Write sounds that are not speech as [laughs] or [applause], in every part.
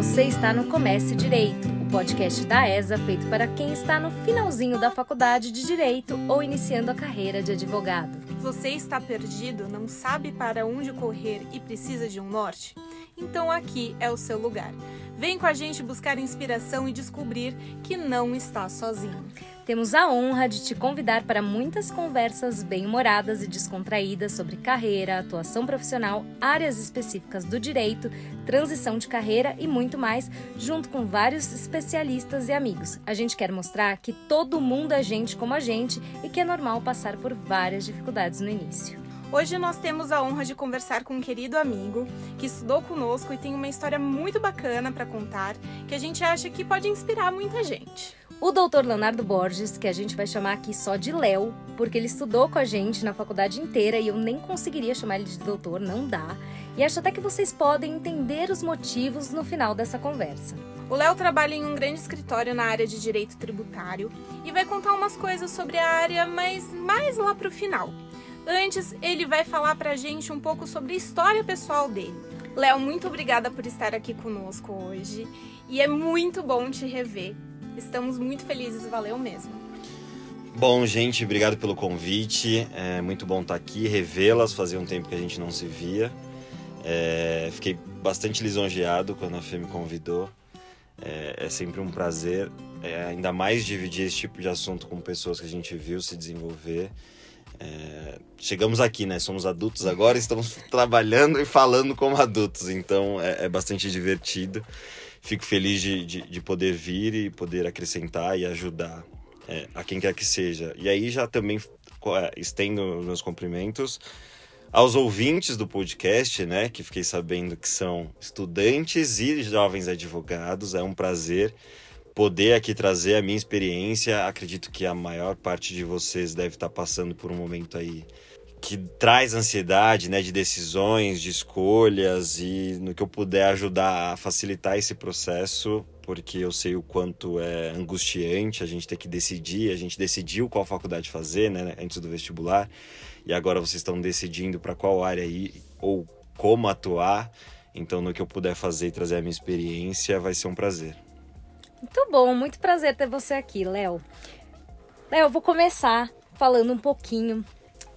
Você está no Comece Direito, o podcast da ESA feito para quem está no finalzinho da faculdade de Direito ou iniciando a carreira de advogado. Você está perdido, não sabe para onde correr e precisa de um norte? Então aqui é o seu lugar. Vem com a gente buscar inspiração e descobrir que não está sozinho. Temos a honra de te convidar para muitas conversas bem-humoradas e descontraídas sobre carreira, atuação profissional, áreas específicas do direito, transição de carreira e muito mais, junto com vários especialistas e amigos. A gente quer mostrar que todo mundo é gente como a gente e que é normal passar por várias dificuldades no início. Hoje nós temos a honra de conversar com um querido amigo que estudou conosco e tem uma história muito bacana para contar que a gente acha que pode inspirar muita gente. O doutor Leonardo Borges, que a gente vai chamar aqui só de Léo, porque ele estudou com a gente na faculdade inteira e eu nem conseguiria chamar ele de doutor, não dá. E acho até que vocês podem entender os motivos no final dessa conversa. O Léo trabalha em um grande escritório na área de direito tributário e vai contar umas coisas sobre a área, mas mais lá pro final. Antes, ele vai falar pra gente um pouco sobre a história pessoal dele. Léo, muito obrigada por estar aqui conosco hoje e é muito bom te rever. Estamos muito felizes, valeu mesmo. Bom, gente, obrigado pelo convite. É muito bom estar aqui, revê-las. Fazia um tempo que a gente não se via. É, fiquei bastante lisonjeado quando a Fê me convidou. É, é sempre um prazer, é, ainda mais dividir esse tipo de assunto com pessoas que a gente viu se desenvolver. É, chegamos aqui, né? Somos adultos agora, estamos [laughs] trabalhando e falando como adultos, então é, é bastante divertido fico feliz de, de, de, poder vir e poder acrescentar e ajudar é, a quem quer que seja. E aí já também é, estendo meus cumprimentos aos ouvintes do podcast, né, que fiquei sabendo que são estudantes e jovens advogados. É um prazer poder aqui trazer a minha experiência. Acredito que a maior parte de vocês deve estar passando por um momento aí que traz ansiedade, né, de decisões, de escolhas e no que eu puder ajudar a facilitar esse processo, porque eu sei o quanto é angustiante a gente ter que decidir, a gente decidiu qual faculdade fazer, né, antes do vestibular, e agora vocês estão decidindo para qual área ir ou como atuar. Então, no que eu puder fazer e trazer a minha experiência, vai ser um prazer. Muito bom, muito prazer ter você aqui, Léo. Léo, eu vou começar falando um pouquinho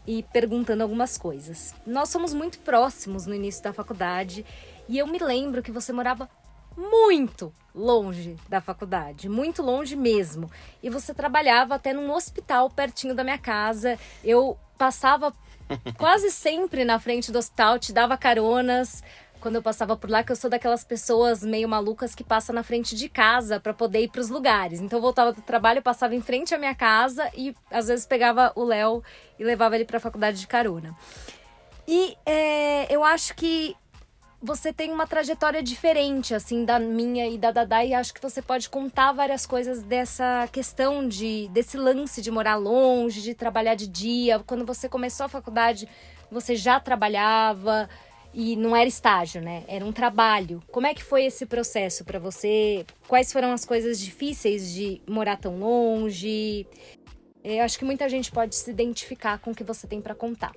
e perguntando algumas coisas. Nós somos muito próximos no início da faculdade e eu me lembro que você morava muito longe da faculdade, muito longe mesmo. E você trabalhava até num hospital pertinho da minha casa. Eu passava [laughs] quase sempre na frente do hospital, te dava caronas, quando eu passava por lá, que eu sou daquelas pessoas meio malucas que passa na frente de casa para poder ir para os lugares. Então eu voltava do trabalho, passava em frente à minha casa e às vezes pegava o Léo e levava ele para a faculdade de carona. E é, eu acho que você tem uma trajetória diferente, assim, da minha e da Dada, e acho que você pode contar várias coisas dessa questão de desse lance de morar longe, de trabalhar de dia. Quando você começou a faculdade, você já trabalhava e não era estágio, né? Era um trabalho. Como é que foi esse processo para você? Quais foram as coisas difíceis de morar tão longe? Eu acho que muita gente pode se identificar com o que você tem para contar.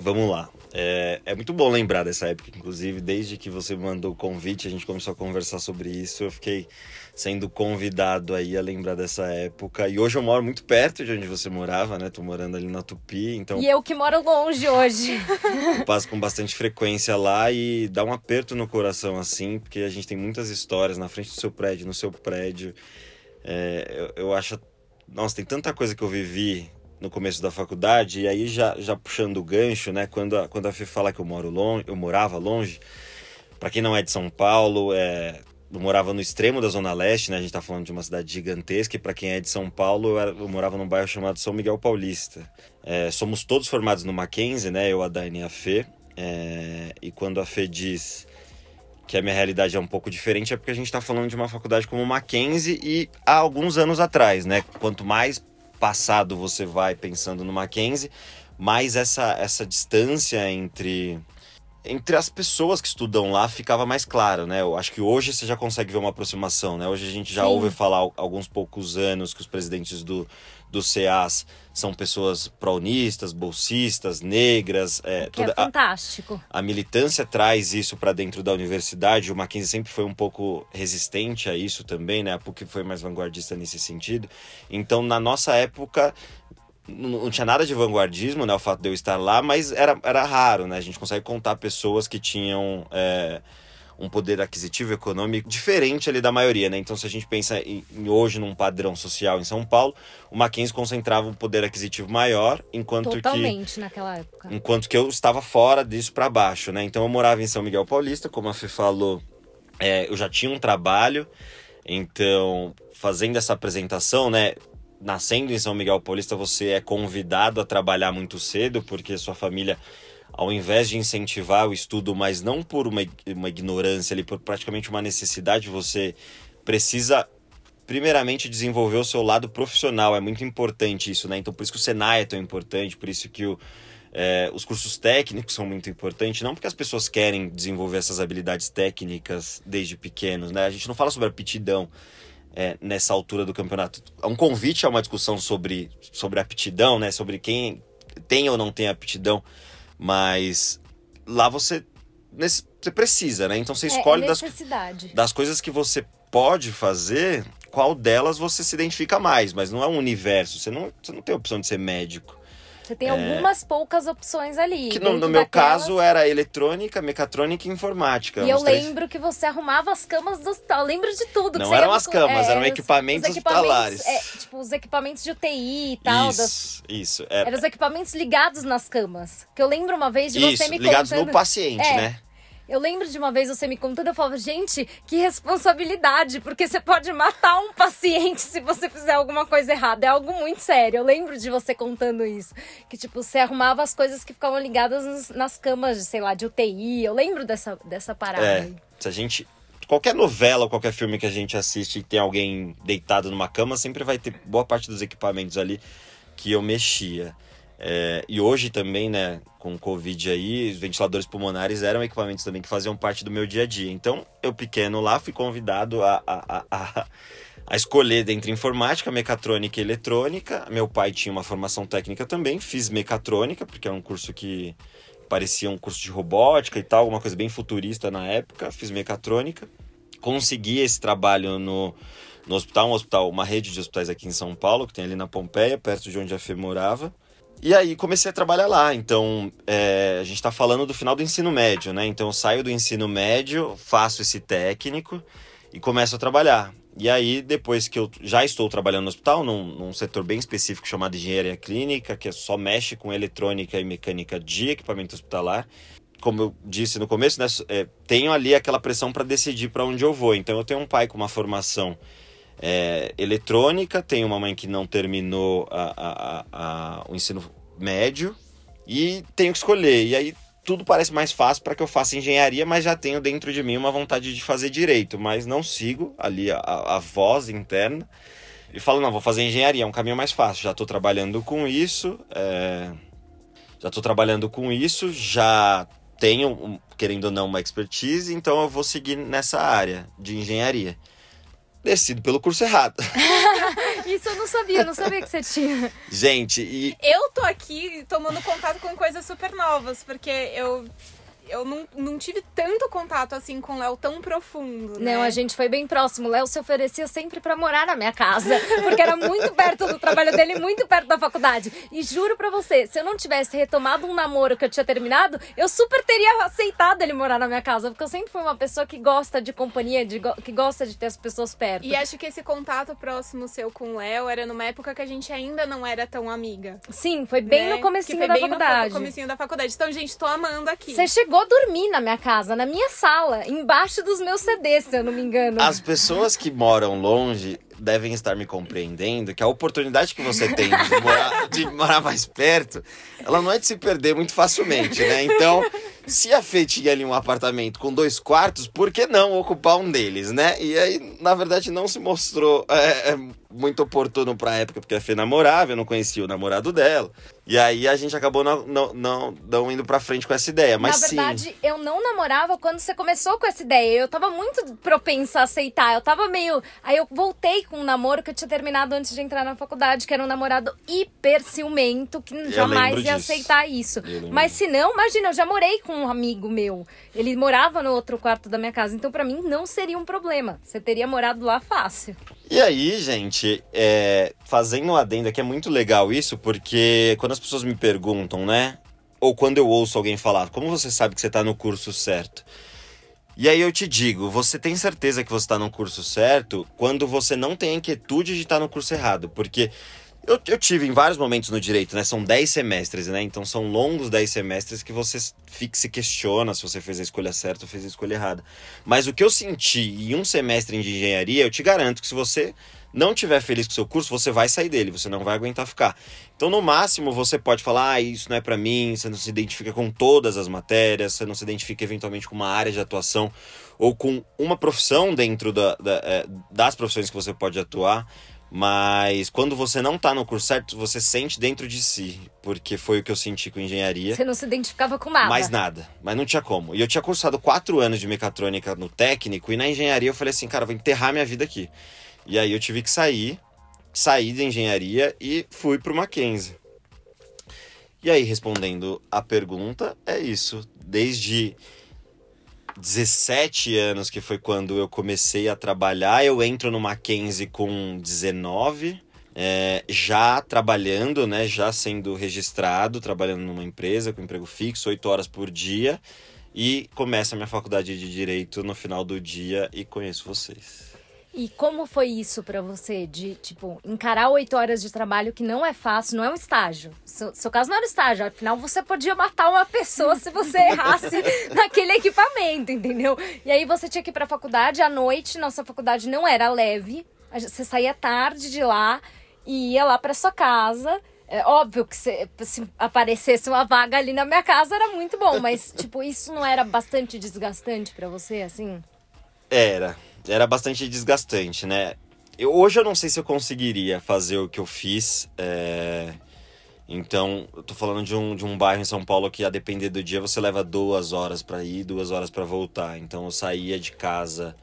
Vamos lá. É, é, muito bom lembrar dessa época, inclusive, desde que você mandou o convite, a gente começou a conversar sobre isso. Eu fiquei sendo convidado aí a lembrar dessa época. E hoje eu moro muito perto de onde você morava, né? Tô morando ali na Tupi, então. E eu que moro longe hoje. eu [laughs] passo com bastante frequência lá e dá um aperto no coração, assim, porque a gente tem muitas histórias na frente do seu prédio, no seu prédio. É, eu, eu acho. Nossa, tem tanta coisa que eu vivi no começo da faculdade, e aí já, já puxando o gancho, né? Quando a, quando a Fê fala que eu moro longe, eu morava longe, para quem não é de São Paulo, é, eu morava no extremo da Zona Leste, né? A gente tá falando de uma cidade gigantesca, e para quem é de São Paulo, eu, eu, morava num bairro chamado São Miguel Paulista. É, somos todos formados no Mackenzie, né? Eu, a Dani e a Fê. É, e quando a Fê diz que a minha realidade é um pouco diferente, é porque a gente está falando de uma faculdade como Mackenzie e há alguns anos atrás, né? Quanto mais passado você vai pensando no Mackenzie, mais essa, essa distância entre entre as pessoas que estudam lá ficava mais claro, né? Eu acho que hoje você já consegue ver uma aproximação, né? Hoje a gente já Sim. ouve falar há alguns poucos anos que os presidentes do, do CEAS são pessoas praunistas, bolsistas, negras. É, Que é toda a, fantástico. a militância traz isso para dentro da universidade. O Mackenzie sempre foi um pouco resistente a isso também, né? A PUC foi mais vanguardista nesse sentido. Então, na nossa época, não não tinha nada de vanguardismo, né? O fato de eu estar lá, mas era, era raro, né? A gente consegue contar pessoas que tinham é, um poder aquisitivo econômico diferente ali da maioria, né? Então, se a gente pensa em, em hoje num padrão social em São Paulo, o Mackenzie concentrava um poder aquisitivo maior, enquanto que Totalmente naquela época. enquanto que eu estava fora disso para baixo, né? Então eu morava em São Miguel Paulista, como a Fê falou, é, eu já tinha um trabalho, então fazendo essa apresentação, né? Nascendo em São Miguel Paulista, você é convidado a trabalhar muito cedo, porque sua família, ao invés de incentivar o estudo, mas não por uma, uma ignorância ali, por praticamente uma necessidade, você precisa primeiramente desenvolver o seu lado profissional. É muito importante isso, né? Então por isso que o Senai é tão importante, por isso que o, é, os cursos técnicos são muito importantes, não porque as pessoas querem desenvolver essas habilidades técnicas desde pequenos, né? A gente não fala sobre aptidão é, nessa altura do campeonato. É um convite a uma discussão sobre, sobre aptidão, né? Sobre quem tem ou não tem aptidão, mas lá você, nesse- você precisa, né? Então você escolhe é, é das, das coisas que você pode fazer, qual delas você se identifica mais, mas não é um universo. Você não, você não tem a opção de ser médico. Você tem algumas poucas opções ali. É. Que no, no meu daquelas- caso era eletrônica, mecatrônica e informática. E eu três- lembro que você arrumava as camas do hospital. Eu lembro de tudo. que Não eram as camas, eram os- equipamentos os hospitalares. É, tipo, os equipamentos de UTI e tal. Das, Isso, isso. Era, eram os equipamentos ligados nas camas. Que eu lembro uma vez de isso, você me ligados contando. no paciente, É. né? Eu lembro de uma vez você me contando, eu falava, gente, que responsabilidade, porque você pode matar um paciente se você fizer alguma coisa errada. É algo muito sério. Eu lembro de você contando isso. Que, tipo, você arrumava as coisas que ficavam ligadas nas, camas, de, sei lá, de UTI. Eu lembro dessa, dessa parada. É, aí. se a gente. Qualquer novela, qualquer filme que a gente assiste e tem alguém deitado numa cama, sempre vai ter boa parte dos equipamentos ali que eu mexia. É, e hoje também, né, com o Covid aí, os ventiladores pulmonares eram equipamentos também que faziam parte do meu dia a dia. Então, eu pequeno lá fui convidado a, a, a, a, escolher dentre informática, mecatrônica e eletrônica. Meu pai tinha uma formação técnica também, fiz mecatrônica, porque era um curso que parecia um curso de robótica e tal, alguma coisa bem futurista na época. Fiz mecatrônica. Consegui esse trabalho no, no hospital, um hospital, uma rede de hospitais aqui em São Paulo, que tem ali na Pompeia, perto de onde a Fê morava. E aí comecei a trabalhar lá. Então, é, a gente está falando do final do ensino médio, né? Então eu saio do ensino médio, faço esse técnico e começo a trabalhar. E aí, depois que eu já estou trabalhando no hospital, num, num setor bem específico chamado engenharia clínica, que só mexe com eletrônica e mecânica de equipamento hospitalar. Como eu disse no começo, né, é, tenho ali aquela pressão para decidir para onde eu vou. Então, eu tenho um pai com uma formação é, eletrônica, tenho uma mãe que não terminou a- a- a- o ensino médio e tenho que escolher. E aí tudo parece mais fácil para que eu faça engenharia, mas já tenho dentro de mim uma vontade de fazer direito, mas não sigo ali a, voz interna e falo, não, vou fazer engenharia, é um caminho mais fácil. Já estou trabalhando com isso, é, já estou trabalhando com isso, já tenho, querendo ou não, uma expertise, então eu vou seguir nessa área de engenharia. Decido pelo curso errado. [laughs] [laughs] Isso eu não sabia, eu não sabia que você tinha. Gente, e Eu tô aqui tomando contato com coisas super novas, porque eu, eu não, não tive tanto contato assim com o Léo tão profundo. né? Não, a gente foi bem próximo. O Léo se oferecia sempre pra morar na minha casa, [laughs] porque era muito perto do trabalho dele, muito perto da faculdade. E juro pra você, se eu não tivesse retomado um namoro que eu tinha terminado, eu super teria aceitado ele morar na minha casa, porque eu sempre fui uma pessoa que gosta de companhia, de go- que gosta de ter as pessoas perto. E acho que esse contato próximo seu com o Léo era numa época que a gente ainda não era tão amiga. Sim, foi bem né? no comecinho da faculdade. No comecinho da faculdade. Então, gente, tô amando aqui. Você chegou a dormir na minha casa, na minha sala, embaixo dos meus CDs, se eu não me engano. as pessoas que moram longe devem estar me compreendendo que a oportunidade que você tem de morar, de morar mais perto, ela não é de se perder muito facilmente, né? Então, se a Fê tinha ali um apartamento com dois quartos, por que não ocupar um deles, né? E aí, na verdade, não se mostrou é, é muito oportuno pra época, porque a Fê namorava, eu não conhecia o namorado dela. E aí a gente acabou não, não, não, não indo pra frente com essa ideia. Mas Na verdade, sim. eu não namorava quando você começou com essa ideia. Eu tava muito propensa a aceitar. Eu tava meio. Aí eu voltei com um namoro que eu tinha terminado antes de entrar na faculdade, que era um namorado hiper ciumento, que jamais ia aceitar isso. Eu. Mas se não, imagina, eu já morei com um amigo meu. Ele morava no outro quarto da minha casa. Então, pra mim, não seria um problema. Você teria morado lá fácil. E aí, gente, é, fazendo um adendo aqui, é muito legal isso, porque quando as pessoas me perguntam, né? Ou quando eu ouço alguém falar, como você sabe que você tá no curso certo? E aí eu te digo, você tem certeza que você está no curso certo quando você não tem a inquietude de estar no curso errado, porque eu, eu tive em vários momentos no direito, né? São 10 semestres, né? Então são longos 10 semestres que você fica, se questiona se você fez a escolha certa ou fez a escolha errada. Mas o que eu senti em um semestre de engenharia, eu te garanto que se você não tiver feliz com o seu curso, você vai sair dele, você não vai aguentar ficar. Então, no máximo, você pode falar, ah, isso não é para mim, você não se identifica com todas as matérias, você não se identifica eventualmente com uma área de atuação ou com uma profissão dentro da, da, é, das profissões que você pode atuar. Mas quando você não tá no curso certo, você sente dentro de si, porque foi o que eu senti com engenharia. Você não se identificava com nada. Mais nada, mas não tinha como. E eu tinha cursado quatro anos de mecatrônica no técnico, e na engenharia eu falei assim, cara, vou enterrar minha vida aqui. E aí eu tive que sair, saí da engenharia e fui pro Mackenzie. E aí, respondendo a pergunta, é isso. Desde 17 anos, que foi quando eu comecei a trabalhar, eu entro no Mackenzie com 19, é, já trabalhando, né, já sendo registrado, trabalhando numa empresa com emprego fixo, 8 horas por dia, e começo a minha faculdade de Direito no final do dia e conheço vocês. E como foi isso pra você, de, tipo, encarar oito horas de trabalho que não é fácil, não é um estágio. Seu, seu caso não era estágio, afinal você podia matar uma pessoa se você [laughs] errasse naquele equipamento, entendeu? E aí você tinha que ir pra faculdade à noite, nossa faculdade não era leve, você saía tarde de lá e ia lá pra sua casa. É óbvio que se, se aparecesse uma vaga ali na minha casa era muito bom, mas, tipo, isso não era bastante desgastante pra você, assim? Era, era bastante desgastante, né? Eu, hoje eu não sei se eu conseguiria fazer o que eu fiz. é, Então, eu tô falando de um, de um bairro em São Paulo que, a depender do dia, você leva duas horas pra ir, duas horas pra voltar. Então, eu saía de casa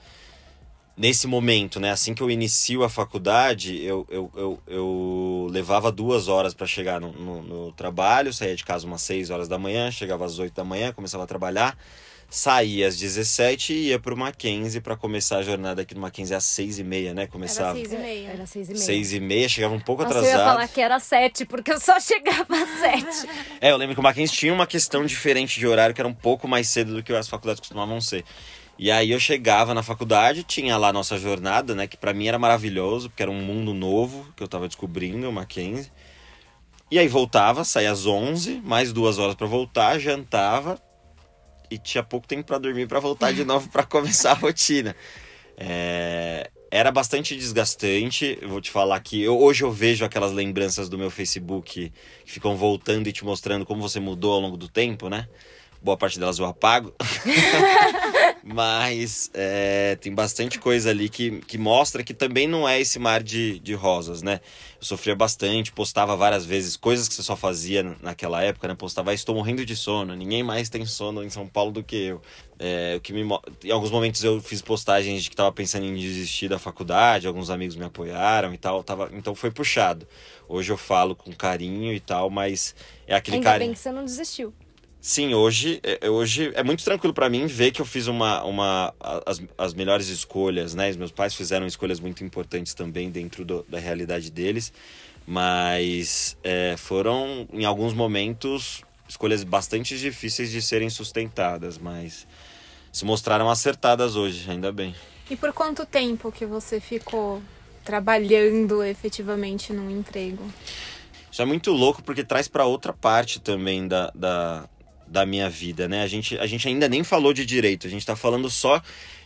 nesse momento, né? Assim que eu inicio a faculdade, eu, eu, eu, eu levava duas horas para chegar no, no, no trabalho, saía de casa umas 6 horas da manhã, chegava às 8 da manhã, começava a trabalhar, saía às 17 e ia pro Mackenzie para começar a jornada aqui no Mackenzie às 6 e meia, né? Começava seis e meia. Era seis e meia. 6 e meia, chegava um pouco Nossa, eu ia atrasado. falar que era sete, porque eu só [laughs] chegava às sete. [laughs] É, eu lembro que o Mackenzie tinha uma questão diferente de horário, que era um pouco mais cedo do que as faculdades costumavam ser. E aí eu chegava na faculdade, tinha lá a nossa jornada, né? Que pra mim era maravilhoso, porque era um mundo novo que eu tava descobrindo, o Mackenzie. E aí voltava, saía às 11, mais duas horas pra voltar, jantava e tinha pouco tempo pra dormir pra voltar de novo pra começar a [laughs] rotina. É, Era bastante desgastante. Eu vou te falar que eu- hoje eu vejo aquelas lembranças do meu Facebook que ficam voltando e te mostrando como você mudou ao longo do tempo, né? Boa parte delas eu apago. [laughs] Mas é, tem bastante coisa ali que, que mostra que também não é esse mar de, de rosas, né? Eu sofria bastante, postava várias vezes coisas que você só fazia naquela época, né? Postava, "Ah, estou morrendo de sono, ninguém mais tem sono em São Paulo do que eu. É, o que me, em alguns momentos eu fiz postagens de que estava pensando em desistir da faculdade, alguns amigos me apoiaram e tal, tava, então foi puxado. Hoje eu falo com carinho e tal, mas é aquele Ainda carinho. bem que você não desistiu. Sim, hoje é, hoje é muito tranquilo pra mim ver que eu fiz uma, uma as, as melhores escolhas, né? Os meus pais fizeram escolhas muito importantes também dentro do- da realidade deles, mas é, foram em alguns momentos escolhas bastante difíceis de serem sustentadas, mas se mostraram acertadas hoje, ainda bem. E por quanto tempo que você ficou trabalhando efetivamente num emprego? Isso é muito louco porque traz pra outra parte também da, da, da minha vida, né? A gente, a gente ainda nem falou de direito, a gente tá falando só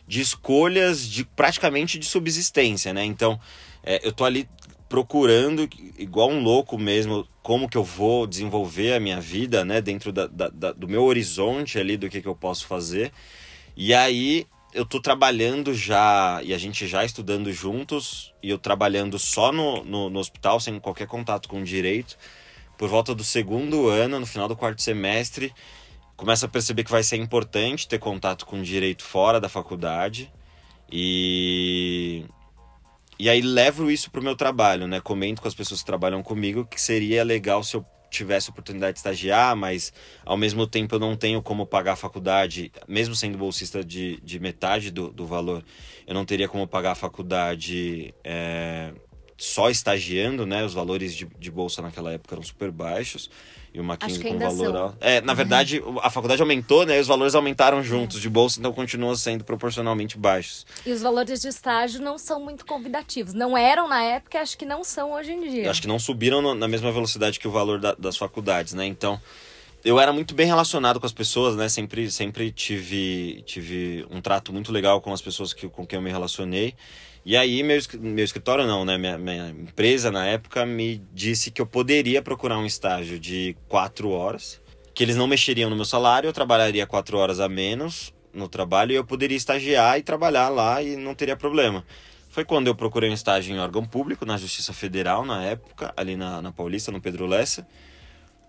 de escolhas de praticamente de subsistência, né? Então, É, eu tô ali procurando, igual um louco mesmo, como que eu vou desenvolver a minha vida, né? Dentro da, da, da, do meu horizonte ali, do que, que eu posso fazer. E aí eu tô trabalhando já, e a gente já estudando juntos, e eu trabalhando só no, no, no hospital, sem qualquer contato com o direito. Por volta do segundo ano, no final do quarto semestre, começa a perceber que vai ser importante ter contato com direito fora da faculdade. E e aí levo isso pro meu trabalho, né? Comento com as pessoas que trabalham comigo que seria legal se eu tivesse oportunidade de estagiar, mas ao mesmo tempo eu não tenho como pagar a faculdade, mesmo sendo bolsista de, de metade do, do valor, eu não teria como pagar a faculdade é, só estagiando, né? Os valores de, de bolsa naquela época eram super baixos e uma 15 com valor alto. É, na verdade, a faculdade aumentou, né? E os valores aumentaram juntos de bolsa, então continuam sendo proporcionalmente baixos. E os valores de estágio não são muito convidativos. Não eram na época, acho que não são hoje em dia. Eu acho que não subiram na mesma velocidade que o valor da, das faculdades, né? Então, eu era muito bem relacionado com as pessoas, né? Sempre, sempre tive, tive um trato muito legal com as pessoas que, com quem eu me relacionei. E aí, meu, meu escritório não, né? Minha, minha empresa na época me disse que eu poderia procurar um estágio de quatro horas, que eles não mexeriam no meu salário, eu trabalharia quatro horas a menos no trabalho e eu poderia estagiar e trabalhar lá e não teria problema. Foi quando eu procurei um estágio em órgão público, na Justiça Federal, na época, ali na, na Paulista, no Pedro Lessa.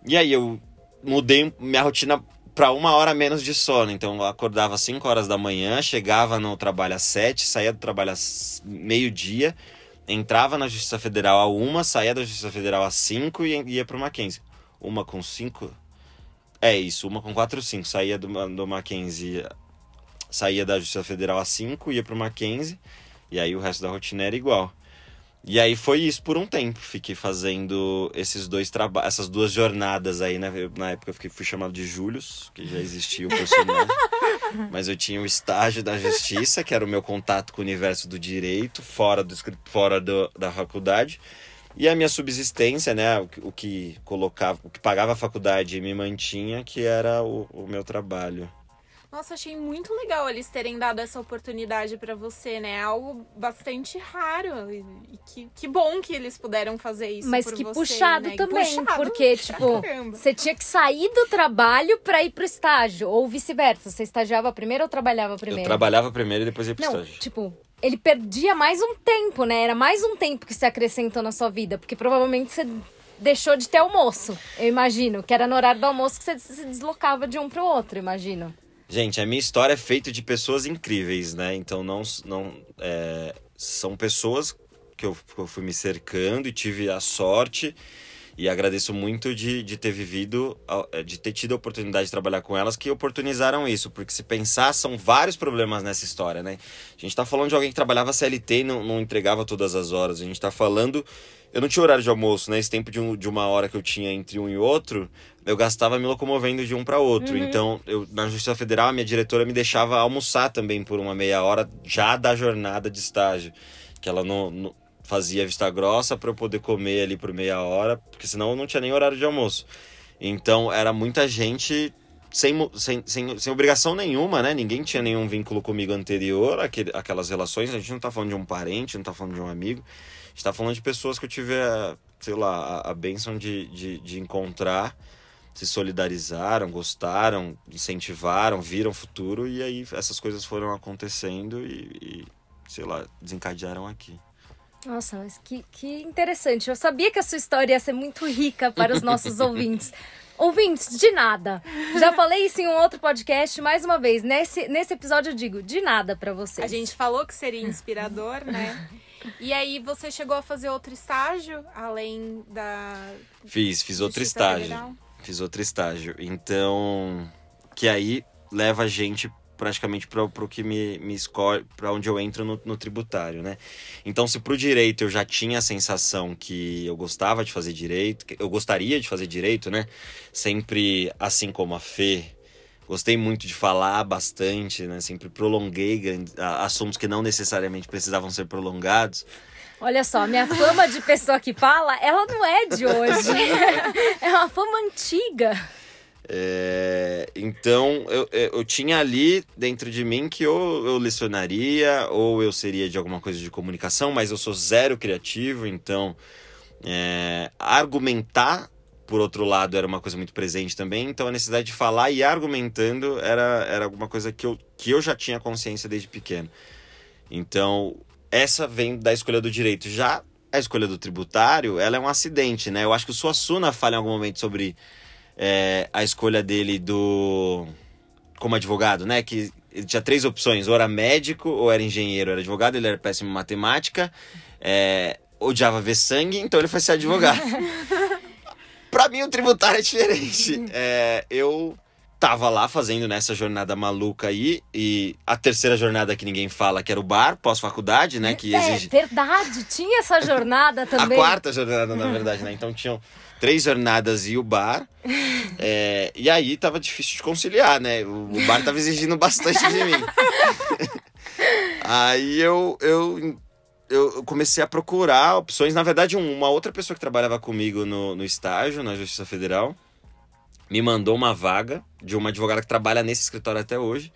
E aí eu mudei minha rotina para uma hora menos de sono. Então eu acordava às 5 horas da manhã, chegava no trabalho às 7, saía do trabalho às meio-dia, entrava na Justiça Federal a uma, saía da Justiça Federal às 5 e ia para o Mackenzie. Uma com 5? É isso, uma com 4 5. Saía do, do Mackenzie, saía da Justiça Federal às 5, ia para o Mackenzie, e aí o resto da rotina era igual. E aí foi isso por um tempo. Fiquei fazendo esses dois trabalhos, essas duas jornadas aí, né? Eu, na época eu fiquei, fui chamado de Július, que já existia o personagem. [laughs] Mas eu tinha o estágio da justiça, que era o meu contato com o universo do direito, fora, do, fora do, da faculdade. E a minha subsistência, né? O, o, que colocava, o que pagava a faculdade e me mantinha, que era o, o meu trabalho. Nossa, achei muito legal eles terem dado essa oportunidade para você, né? Algo bastante raro. E que, que bom que eles puderam fazer isso. Mas por que você, puxado né? também. Puxado porque, tipo, você tinha que sair do trabalho para ir pro estágio. Ou vice-versa. Você estagiava primeiro ou trabalhava primeiro? Eu trabalhava primeiro e depois ia pro Não, estágio. Tipo, ele perdia mais um tempo, né? Era mais um tempo que você acrescentou na sua vida. Porque provavelmente você deixou de ter almoço, eu imagino. Que era no horário do almoço que você se deslocava de um pro outro, imagino. Gente, a minha história é feita de pessoas incríveis, né? Então não, não é, são pessoas que eu, que eu fui me cercando e tive a sorte e agradeço muito de, de ter vivido, é, de ter tido a oportunidade de trabalhar com elas que oportunizaram isso, porque se pensar, são vários problemas nessa história, né? A gente tá falando de alguém que trabalhava CLT e não, não entregava todas as horas, a gente tá falando. Eu não tinha horário de almoço, né? Esse tempo de, um, de uma hora que eu tinha entre um e outro, eu gastava me locomovendo de um para outro. Uhum. Então, eu, na Justiça Federal, a minha diretora me deixava almoçar também por uma meia hora já da jornada de estágio. Que ela não, não fazia vista grossa para eu poder comer ali por meia hora, porque senão eu não tinha nem horário de almoço. Então, era muita gente sem, sem, sem, sem obrigação nenhuma, né? Ninguém tinha nenhum vínculo comigo anterior, aquele, aquelas relações. A gente não tá falando de um parente, não tá falando de um amigo. A gente tá falando de pessoas que eu tive, a, sei lá, a, a bênção de, de, de encontrar se solidarizaram, gostaram, incentivaram, viram futuro e aí essas coisas foram acontecendo e, e sei lá, desencadearam aqui. Nossa, mas que, que interessante. Eu sabia que a sua história ia ser muito rica para os nossos [laughs] ouvintes. Ouvintes, de nada. Já falei isso em um outro podcast, mais uma vez. Nesse, nesse episódio eu digo, de nada para vocês. A gente falou que seria inspirador, né? E aí você chegou a fazer outro estágio, além da. Fiz, fiz outro estágio. Federal? Fiz outro estágio. Então, que aí leva a gente praticamente para o que me, me escolhe, para onde eu entro no, no, tributário, né? Então, se pro direito eu já tinha a sensação que eu gostava de fazer direito, eu gostaria de fazer direito, né? Sempre assim como a Fê, gostei muito de falar bastante, né? Sempre prolonguei assuntos que não necessariamente precisavam ser prolongados. Olha só, minha fama de pessoa que fala, ela não é de hoje. [laughs] [laughs] é uma fama antiga. É, então eu, eu tinha ali dentro de mim que ou eu lecionaria ou eu seria de alguma coisa de comunicação, mas eu sou zero criativo, então é, argumentar por outro lado era uma coisa muito presente também, então a necessidade de falar e argumentando era, era alguma coisa que eu, que eu já tinha consciência desde pequeno. Então essa vem da escolha do direito. Já a escolha do tributário, ela é um acidente, né? Eu acho que o Suassuna fala em algum momento sobre é, a escolha dele do como advogado, né? Que ele tinha três opções: ou era médico, ou era engenheiro, ou era advogado. Ele era péssimo em matemática, é, odiava ver sangue, então ele foi ser advogado. [laughs] pra mim, o tributário é diferente. É, eu tava lá fazendo nessa jornada maluca aí e a terceira jornada que ninguém fala que era o bar pós-faculdade, né, que exige É verdade, tinha essa jornada também. a quarta jornada na verdade, né? Então tinham três jornadas e o bar. [laughs] É, e aí tava difícil de conciliar, né? O, o bar tava exigindo bastante de mim. [laughs] aí eu, eu, eu comecei a procurar opções. Na verdade, um- uma outra pessoa que trabalhava comigo no, no estágio, na Justiça Federal, me mandou uma vaga de uma advogada que trabalha nesse escritório até hoje.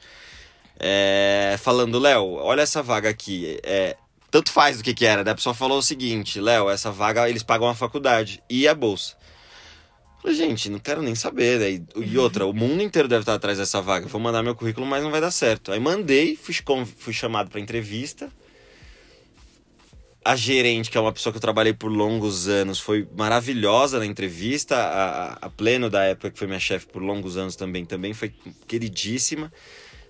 é, falando, Léo, olha essa vaga aqui. É, tanto faz do que que era, né? A pessoa falou o seguinte, Léo, essa vaga eles pagam a faculdade e a bolsa. Falei, gente, não quero nem saber. Né? E- outra, o mundo inteiro deve estar atrás dessa vaga. Vou mandar meu currículo, mas não vai dar certo. Aí mandei, fui, fui chamado para entrevista. A gerente, que é uma pessoa que eu trabalhei por longos anos, foi maravilhosa na entrevista. A- a Pleno, da época, que foi minha chefe por longos anos também, também foi queridíssima.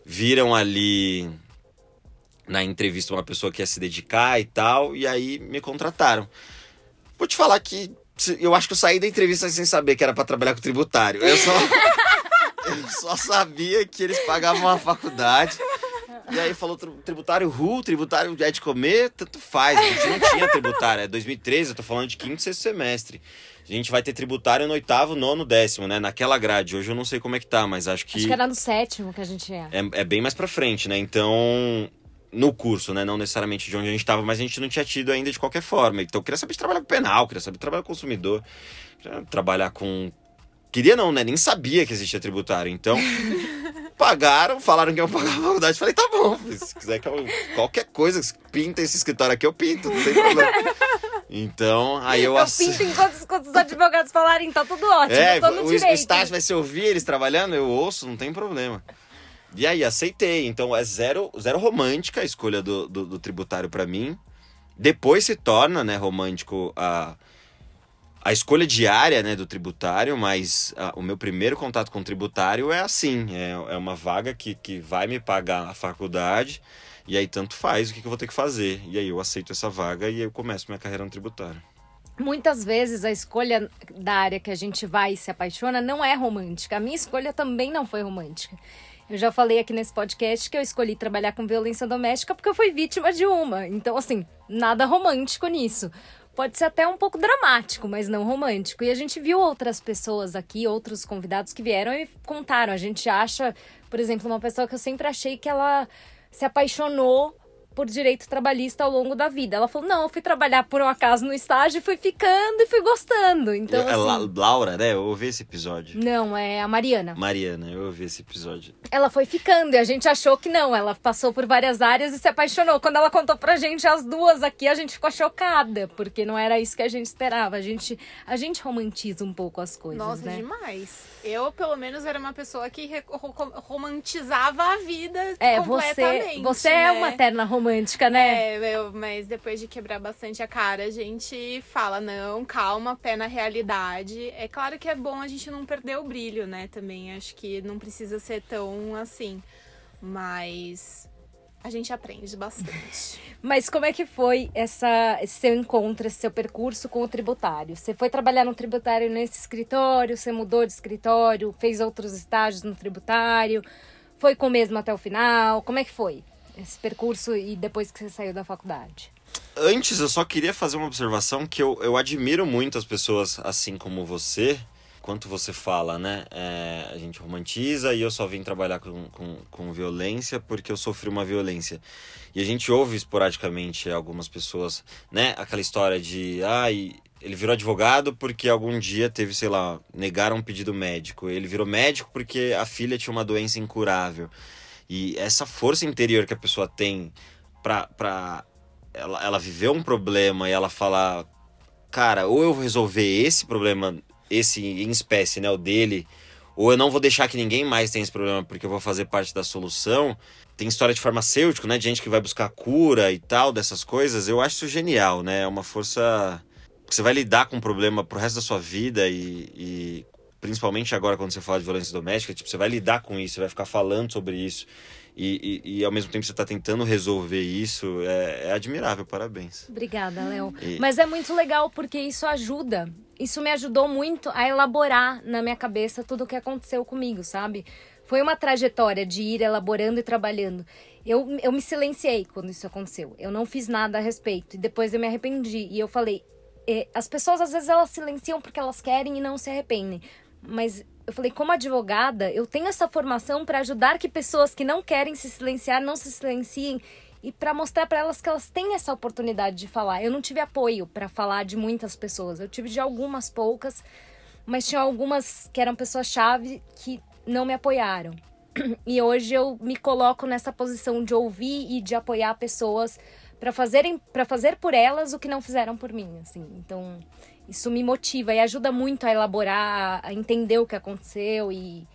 Viram ali na entrevista uma pessoa que ia se dedicar e tal, e aí me contrataram. Vou te falar que eu acho que eu saí da entrevista sem saber que era para trabalhar com tributário. Eu só, [laughs] eu só sabia que eles pagavam a faculdade. E aí falou tri- tributário RU, tributário é de comer, tanto faz. A gente não tinha tributário, é 2013, eu tô falando de quinto e sexto semestre. A gente vai ter tributário no oitavo, nono, décimo, né? Naquela grade. Hoje eu não sei como é que tá, mas acho que. Acho que era no sétimo que a gente ia. É, é bem mais pra frente, né? Então, no curso, né? Não necessariamente de onde a gente tava, mas a gente não tinha tido ainda de qualquer forma. Então, eu queria saber de trabalhar com penal, queria saber de trabalhar com consumidor, queria trabalhar com. Queria não, né? Nem sabia que existia tributário. Então, [laughs] pagaram, falaram que eu pagava a faculdade. Falei, tá bom, se quiser que eu. Qualquer coisa, pinta esse escritório aqui, eu pinto, não tem problema. Então, aí eu Eu ass- pinto enquanto, enquanto os advogados falarem, tá tudo ótimo, é, eu tô no o, o direito. estágio vai se ouvir eles trabalhando, eu ouço, não tem problema. E aí, aceitei. Então, é zero, zero romântica a escolha do, do, do tributário pra mim. Depois se torna, né, romântico a, a escolha diária, né, do tributário, mas ah, o meu primeiro contato com o tributário é assim, é, é uma vaga que, que vai me pagar a faculdade, e aí tanto faz o que, que eu vou ter que fazer. E aí eu aceito essa vaga e eu começo minha carreira no tributário. Muitas vezes a escolha da área que a gente vai e se apaixona não é romântica. A minha escolha também não foi romântica. Eu já falei aqui nesse podcast que eu escolhi trabalhar com violência doméstica porque eu fui vítima de uma. Então, assim, nada romântico nisso. Pode ser até um pouco dramático, mas não romântico. E a gente viu outras pessoas aqui, outros convidados que vieram e contaram. A gente acha, por exemplo, uma pessoa que eu sempre achei que ela se apaixonou por direito trabalhista ao longo da vida. Ela falou: não, eu fui trabalhar por um acaso no estágio, fui ficando e fui gostando. Então, é La- assim. Laura, né? Eu ouvi esse episódio. Não, é a Mariana. Mariana, eu ouvi esse episódio. Ela foi ficando e a gente achou que não. Ela passou por várias áreas e se apaixonou. Quando ela contou pra gente as duas aqui, a gente ficou chocada, porque não era isso que a gente esperava. A gente, a gente romantiza um pouco as coisas, Nossa, né? demais. Eu, pelo menos, era uma pessoa que romantizava a vida É, você, completamente. você é né? uma terna romântica, né? É, eu- mas depois de quebrar bastante a cara, a gente fala, não, calma, pé na realidade. É claro que é bom a gente não perder o brilho, né? Também acho que não precisa ser tão assim. Mas a gente aprende bastante. [laughs] Mas como é que foi essa, esse seu encontro, esse seu percurso com o tributário? Você foi trabalhar no tributário nesse escritório, você mudou de escritório, fez outros estágios no tributário, foi com o mesmo até o final? Como é que foi esse percurso e depois que você saiu da faculdade? Antes, eu só queria fazer uma observação que eu, eu admiro muito as pessoas assim como você, quanto você fala, né? É, a gente romantiza e eu só vim trabalhar com, com, com violência porque eu sofri uma violência. E a gente ouve esporadicamente algumas pessoas, né? Aquela história de, ai, ah, ele virou advogado porque algum dia teve, sei lá, negaram um pedido médico. Ele virou médico porque a filha tinha uma doença incurável. E essa força interior que a pessoa tem pra. pra ela, ela viver um problema e ela falar, cara, ou eu vou resolver esse problema, esse em espécie, né, o dele, ou eu não vou deixar que ninguém mais tenha esse problema porque eu vou fazer parte da solução. Tem história de farmacêutico, né, de gente que vai buscar cura e tal, dessas coisas. Eu acho isso genial, né? É uma força você vai lidar com um problema pro resto da sua vida e, e, principalmente agora quando você fala de violência doméstica, tipo, você vai lidar com isso, você vai ficar falando sobre isso. E, e, e, ao mesmo tempo você está tentando resolver isso, é, é admirável, parabéns. Obrigada, Léo. E... Mas é muito legal porque isso ajuda. Isso me ajudou muito a elaborar na minha cabeça tudo o que aconteceu comigo, sabe? Foi uma trajetória de ir elaborando e trabalhando. Eu, eu me silenciei quando isso aconteceu. Eu não fiz nada a respeito. E depois eu me arrependi. E eu falei: é, as pessoas às vezes elas silenciam porque elas querem e não se arrependem. Mas eu falei, como advogada, eu tenho essa formação para ajudar que pessoas que não querem se silenciar não se silenciem e para mostrar para elas que elas têm essa oportunidade de falar. Eu não tive apoio para falar de muitas pessoas, eu tive de algumas poucas, mas tinha algumas que eram pessoas-chave que não me apoiaram. E hoje eu me coloco nessa posição de ouvir e de apoiar pessoas para fazerem para fazer por elas o que não fizeram por mim, assim. Então, isso me motiva e ajuda muito a elaborar, a entender o que aconteceu e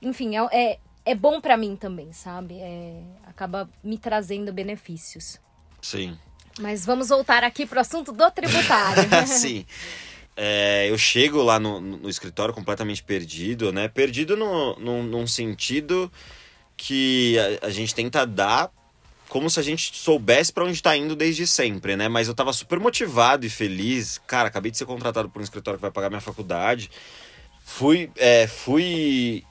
enfim, é, é, é bom para mim também, sabe? É, acaba me trazendo benefícios. Sim. Mas vamos voltar aqui pro assunto do tributário. [laughs] Sim. É, eu chego lá no, no, escritório completamente perdido, né? Perdido no, no, num sentido que a, a gente tenta dar como se a gente soubesse para onde está indo desde sempre, né? Mas eu tava super motivado e feliz. Cara, acabei de ser contratado por um escritório que vai pagar minha faculdade. Fui, é, fui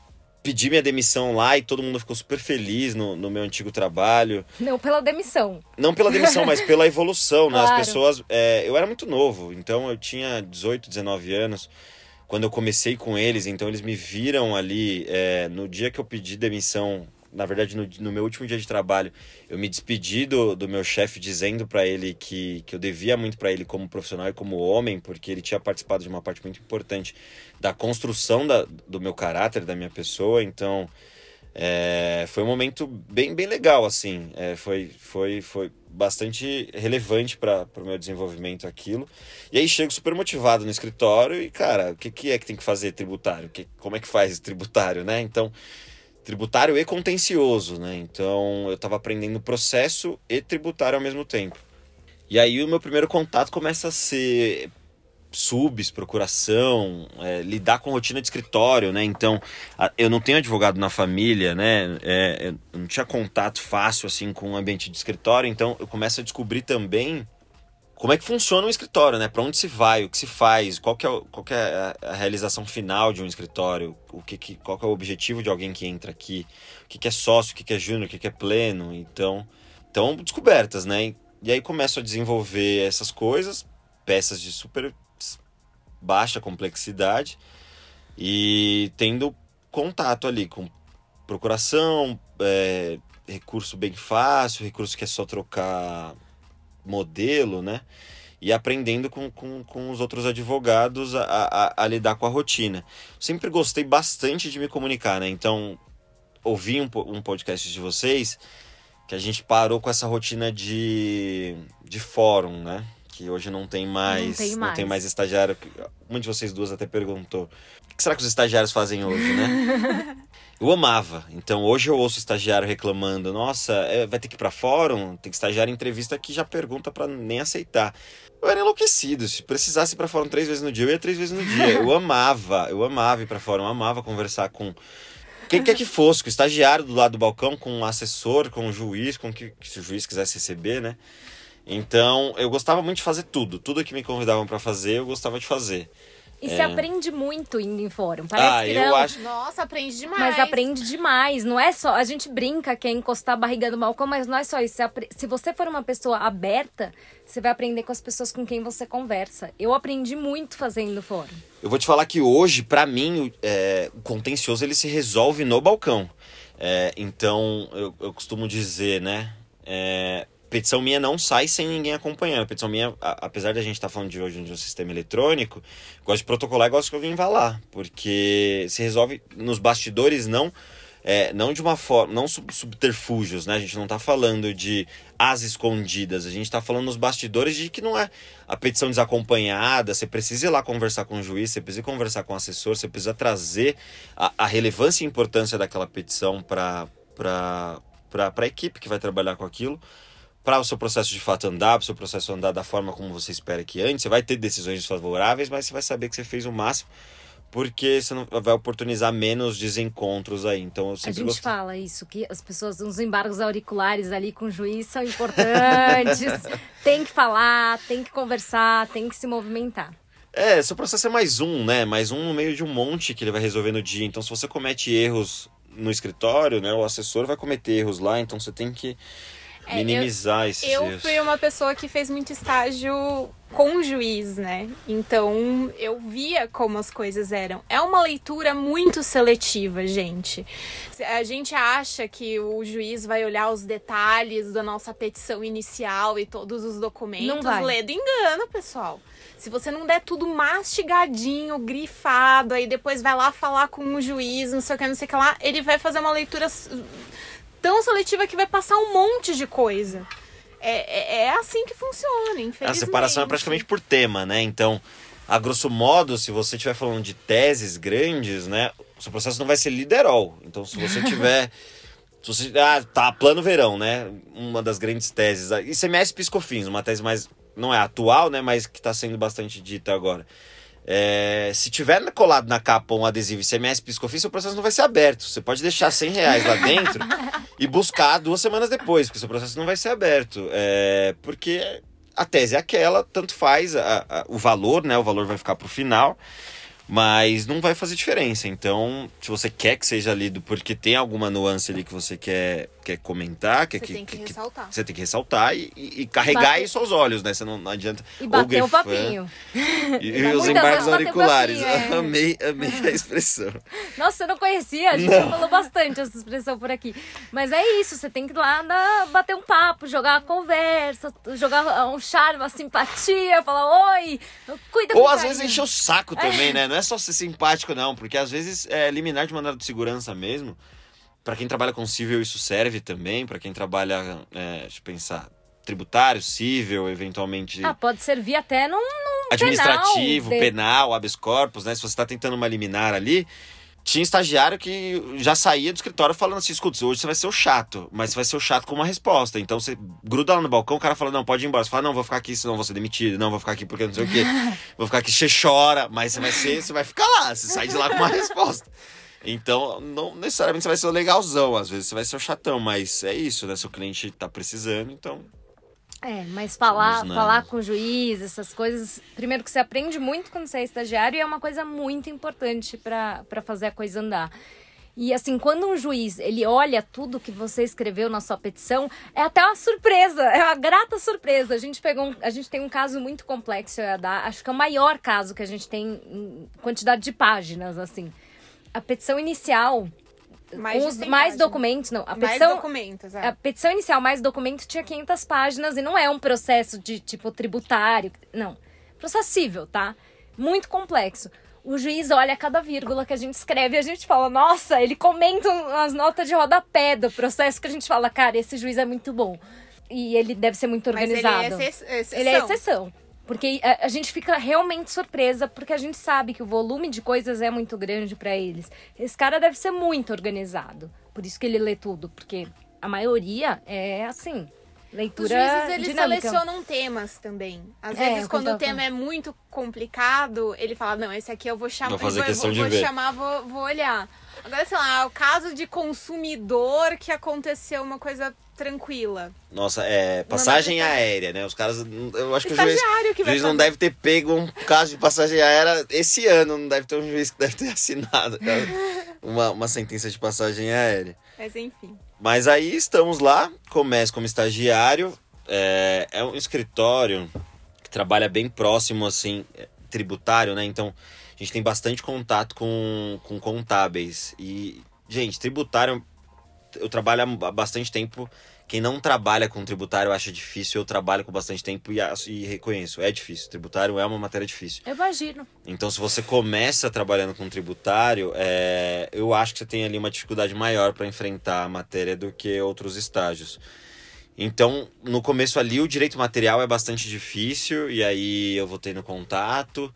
pedir minha demissão lá e todo mundo ficou super feliz no, no meu antigo trabalho. Não pela demissão. Não pela demissão, mas pela evolução, né? Claro. As pessoas. É, eu era muito novo, então eu tinha 18, 19 anos quando eu comecei com eles, então eles me viram ali é, no dia que eu pedi demissão na verdade, no, no, meu último dia de trabalho, eu me despedi do, do meu chefe dizendo para ele que, que eu devia muito para ele como profissional e como homem, porque ele tinha participado de uma parte muito importante da construção da, do meu caráter, da minha pessoa. Então, é, foi um momento bem, bem legal, assim. É, foi, foi, foi bastante relevante para o meu desenvolvimento aquilo. E aí chego super motivado no escritório e, cara, o que, que é que tem que fazer tributário? Que, como é que faz tributário, né? Então tributário e contencioso, né? Então eu estava aprendendo processo e tributário ao mesmo tempo. E aí o meu primeiro contato começa a ser subs, procuração, é, lidar com rotina de escritório, né? Então, a, eu não tenho advogado na família, né? É, eu não tinha contato fácil, assim, com o ambiente de escritório, então eu começo a descobrir também como é que funciona um escritório, né? Para onde se vai, o que se faz, qual que é, qual que é a realização final de um escritório, o que, que qual que é o objetivo de alguém que entra aqui, o que, que é sócio, o que, que é júnior, o que, que é pleno, então, então descobertas, né? E aí começo a desenvolver essas coisas, peças de super baixa complexidade e tendo contato ali com procuração, é, recurso bem fácil, recurso que é só trocar modelo, né? E aprendendo com, com, com os outros advogados a, a, a, lidar com a rotina. Sempre gostei bastante de me comunicar, né? Então, ouvi um, um podcast de vocês que a gente parou com essa rotina de, de fórum, né? Que hoje não tem mais. Não tem mais, não tem mais estagiário. Uma de vocês duas até perguntou. O que será que os estagiários fazem hoje, né? [laughs] Eu amava. Então hoje eu ouço estagiário reclamando: nossa, é, vai ter que ir pra fórum? Tem que estagiário em entrevista que já pergunta para nem aceitar. Eu era enlouquecido. Se precisasse ir pra fórum três vezes no dia, eu ia três vezes no dia. Eu amava, eu amava ir pra fórum, eu amava conversar com quem quer que fosse, com o estagiário do lado do balcão, com o assessor, com o juiz, com que, se o juiz quisesse receber, né? Então eu gostava muito de fazer tudo. Tudo que me convidavam para fazer, eu gostava de fazer. E se É. aprende muito indo em fórum. Parece Ah, que eu não, acho. Nossa, aprende demais. mas aprende demais. Não é só. A gente brinca que é encostar a barriga no balcão, mas não é só isso. Se você for uma pessoa aberta, você vai aprender com as pessoas com quem você conversa. Eu aprendi muito fazendo fórum. Eu vou te falar que hoje, pra mim, o- é, o contencioso ele se resolve no balcão. É, então, eu, eu costumo dizer, né? Petição minha não sai sem ninguém acompanhando. Petição minha, a- apesar de a gente estar falando de hoje de um sistema eletrônico, gosto de protocolar e gosto que alguém vá lá. Porque se resolve nos bastidores, não. é, não de uma forma, não sub, subterfúgios, né? A gente não tá falando de as escondidas, a gente tá falando nos bastidores de que não é a petição desacompanhada, você precisa ir lá conversar com o juiz, você precisa conversar com o assessor, você precisa trazer a, a relevância e importância daquela petição para a equipe que vai trabalhar com aquilo, para o seu processo de fato andar, para o seu processo andar da forma como você espera que antes. Você vai ter decisões desfavoráveis, mas você vai saber que você fez o máximo, porque você não vai oportunizar menos desencontros aí. Então eu A sempre gente gosto. fala isso, que as pessoas, os embargos auriculares ali com o juiz são importantes. [laughs] tem que falar, tem que conversar, tem que se movimentar. É, seu processo é mais um, né? Mais um no meio de um monte que ele vai resolver no dia. Então, se você comete erros no escritório, né? O assessor vai cometer erros lá, então você tem que É, minimizar esses Eu erros. fui uma pessoa que fez muito estágio com o juiz, né? Então eu via como as coisas eram. É uma leitura muito seletiva, gente. A gente acha que o juiz vai olhar os detalhes da nossa petição inicial e todos os documentos. Não vai. Lê do engano, pessoal. Se você não der tudo mastigadinho, grifado, aí depois vai lá falar com o juiz, não sei o que, não sei o que lá, ele vai fazer uma leitura tão seletiva que vai passar um monte de coisa. É, é, é assim que funciona, infelizmente. A separação é praticamente por tema, né? Então, a grosso modo, se você estiver falando de teses grandes, né? O seu processo não vai ser liderol. Então, se você [laughs] tiver. se você, ah, tá, plano verão, né? Uma das grandes teses. E CMS Piscofins, uma tese mais. Não é atual, né? Mas que está sendo bastante dita agora. É, se tiver colado na capa um adesivo ICMS Piscofins, seu processo não vai ser aberto. Você pode deixar 100 reais lá dentro [laughs] e buscar duas semanas depois, porque seu processo não vai ser aberto. É, porque a tese é aquela, tanto faz a- a- o valor, né? O valor vai ficar pro final, mas não vai fazer diferença. Então, se você quer que seja lido porque tem alguma nuance ali que você quer, quer comentar, quer Você que, tem que ressaltar. você tem que ressaltar e, e- e carregar Bater- isso aos olhos, né? Você não, não adianta. E bater um grifando, papinho. E, [laughs] e os embargos auriculares. papinho, é. [laughs] amei, amei a expressão. Nossa, você não conhecia? A gente já falou bastante essa expressão por aqui. Mas é isso, você tem que ir lá dar- bater um papo, jogar uma conversa, jogar um charme, uma simpatia, falar oi, cuida Ou às carinho." vezes encher o saco também, né? Não é só ser simpático, não. Porque às vezes é liminar de mandado de segurança mesmo. Pra quem trabalha com civil, isso serve também. Pra quem trabalha, é, deixa eu pensar, tributário, civil, eventualmente Ah, pode servir até num, num administrativo, penal, de- penal, habeas corpus, né? Se você tá tentando uma liminar ali. Tinha estagiário que já saía do escritório falando assim: escuta, hoje você vai ser o chato, mas você vai ser o chato com uma resposta. Então você gruda lá no balcão, o cara fala: não, pode ir embora. Você fala: não, vou ficar aqui, senão vou ser demitido. Não, vou ficar aqui porque não sei o quê. [laughs] Vou ficar aqui, você chora, mas você vai ser, você vai ficar lá, você sai de lá com uma resposta. Então, não necessariamente você vai ser o legalzão, às vezes você vai ser o chatão, mas é isso, né? Seu cliente tá precisando, então. É, mas falar, Somos nós. falar com o juiz, essas coisas. Primeiro que você aprende muito quando você é estagiário e é uma coisa muito importante para fazer a coisa andar. E assim, quando um juiz ele olha tudo que você escreveu na sua petição, é até uma surpresa, é uma grata surpresa. A gente pegou, um- a gente tem um caso muito complexo, ia dar, acho que é o maior caso que a gente tem em quantidade de páginas, assim. A petição inicial, Mais os 100 mais páginas. documentos, não. A Mais petição, documentos, é. a petição inicial mais documento tinha 500 páginas e não é um processo de tipo tributário, não. Processo civil, tá? Muito complexo. O juiz olha cada vírgula que a gente escreve e a gente fala, nossa, ele comenta as notas de rodapé do processo que a gente fala, cara, esse juiz é muito bom. E ele deve ser muito Mas ele organizado. é exce- exceção. Ele é exceção. Porque a, a gente fica realmente surpresa, porque a gente sabe que o volume de coisas é muito grande pra eles. Esse cara deve ser muito organizado. Por isso que ele lê tudo, porque a maioria é assim, Os leitura juízes, eles dinâmica. selecionam temas também. Às É, vezes, quando eu o tema é muito complicado, ele fala, não, esse aqui eu vou chamar, Vou fazer vou, questão vou, de vou ver. chamar, vou, vou olhar. Agora, sei lá, o caso de consumidor que aconteceu uma coisa tranquila. Nossa, é passagem Não, não é aérea, né? Os caras. Eu acho que o juiz, que juiz não deve ter pego um caso de passagem aérea esse ano. Não deve ter um juiz que deve ter [laughs] assinado cara, uma, uma sentença de passagem aérea. Mas enfim. Mas aí estamos lá, começo como estagiário. É, é um escritório que trabalha bem próximo, assim, é, tributário, né? Então a gente tem bastante contato com, com contábeis. E, gente, tributário, eu trabalho há bastante tempo. Quem não trabalha com tributário acha difícil, eu trabalho com bastante tempo e, e reconheço, é difícil. Tributário é uma matéria difícil. Eu imagino. Então, se você começa trabalhando com tributário, é, eu acho que você tem ali uma dificuldade maior para enfrentar a matéria do que outros estágios. Então, no começo ali, o direito material é bastante difícil, e aí eu vou tendo contato.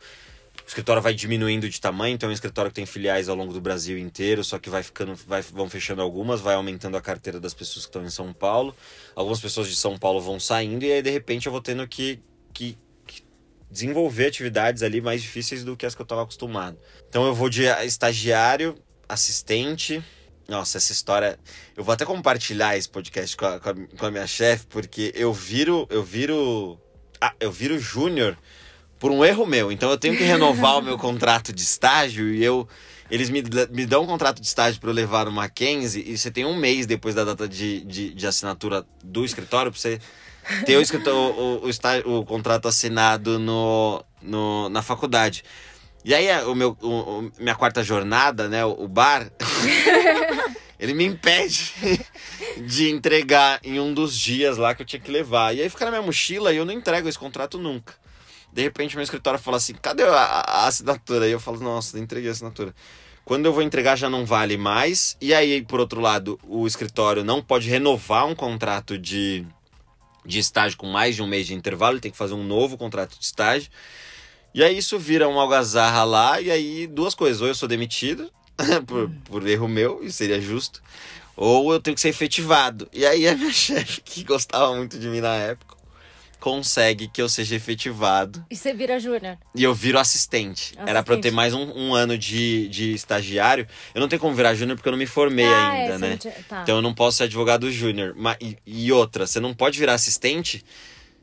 O escritório vai diminuindo de tamanho, então é um escritório que tem filiais ao longo do Brasil inteiro, só que vai ficando, vai, vão fechando algumas, vai aumentando a carteira das pessoas que estão em São Paulo. Algumas pessoas de São Paulo vão saindo, e aí de repente eu vou tendo que, que, desenvolver atividades ali mais difíceis do que as que eu estava acostumado. Então eu vou de estagiário, assistente. Nossa, essa história. Eu vou até compartilhar esse podcast com a, com a, com a minha chefe, porque eu viro. Eu viro. Ah, eu viro júnior por um erro meu. Então eu tenho que renovar o meu [laughs] contrato de estágio e eu. Eles me, me dão um contrato de estágio para eu levar no Mackenzie e você tem um mês depois da data de, de, de assinatura do escritório para você ter o, escritório, o, o, estágio, o contrato assinado no, no, na faculdade. E aí, o meu, o, o- minha quarta jornada, né, o, o bar, [laughs] ele me impede de entregar em um dos dias lá que eu tinha que levar. E aí fica na minha mochila e eu não entrego esse contrato nunca. De repente, meu escritório fala assim: cadê a, a- assinatura? E eu falo: nossa, entreguei a assinatura. Quando eu vou entregar já não vale mais. E aí, por outro lado, o escritório não pode renovar um contrato de, de estágio com mais de um mês de intervalo, ele tem que fazer um novo contrato de estágio. E aí isso vira uma algazarra lá, e aí duas coisas. Ou eu sou demitido, [laughs] por, por erro meu, e seria justo, ou eu tenho que ser efetivado. E aí a minha [laughs] chefe, que gostava muito de mim na época, consegue que eu seja efetivado E você vira júnior. e eu viro assistente. Era pra eu ter Assistente. mais um, um ano de, de estagiário. Eu não tenho como virar júnior porque eu não me formei Ah, ainda, é, né? tá. Então eu não posso ser advogado júnior. E, e outra, você não pode virar assistente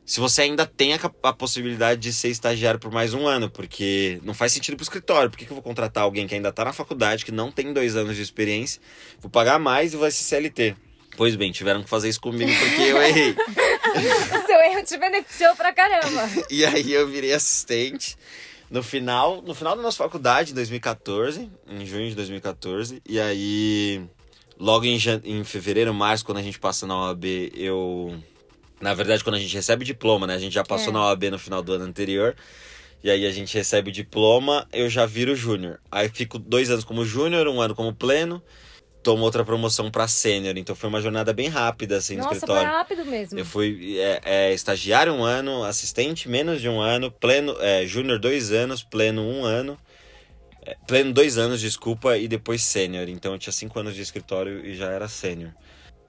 se você ainda tem a, a possibilidade de ser estagiário por mais um ano, porque não faz sentido pro escritório. Por que, que eu vou contratar alguém que ainda tá na faculdade, que não tem dois anos de experiência, vou pagar mais e vai ser CLT? Pois bem, tiveram que fazer isso comigo porque eu errei. [laughs] [laughs] Te beneficiou pra caramba. [laughs] E aí eu virei assistente no final, no final da nossa faculdade, em 2014, em junho de 2014. E aí, logo em, em fevereiro, março, quando a gente passa na OAB, eu. Na verdade, quando a gente recebe o diploma, né? A gente já passou É. na OAB no final do ano anterior. E aí a gente recebe o diploma, eu já viro júnior. Aí fico dois anos como júnior, um ano como pleno. Tomo outra promoção pra sênior. Então foi uma jornada bem rápida, assim, no Nossa, escritório. foi rápido mesmo. Eu fui é, é, estagiário um ano, assistente menos de um ano, pleno, é, júnior dois anos, pleno um ano, é, pleno dois anos, desculpa, e depois sênior. Então eu tinha cinco anos de escritório e já era sênior.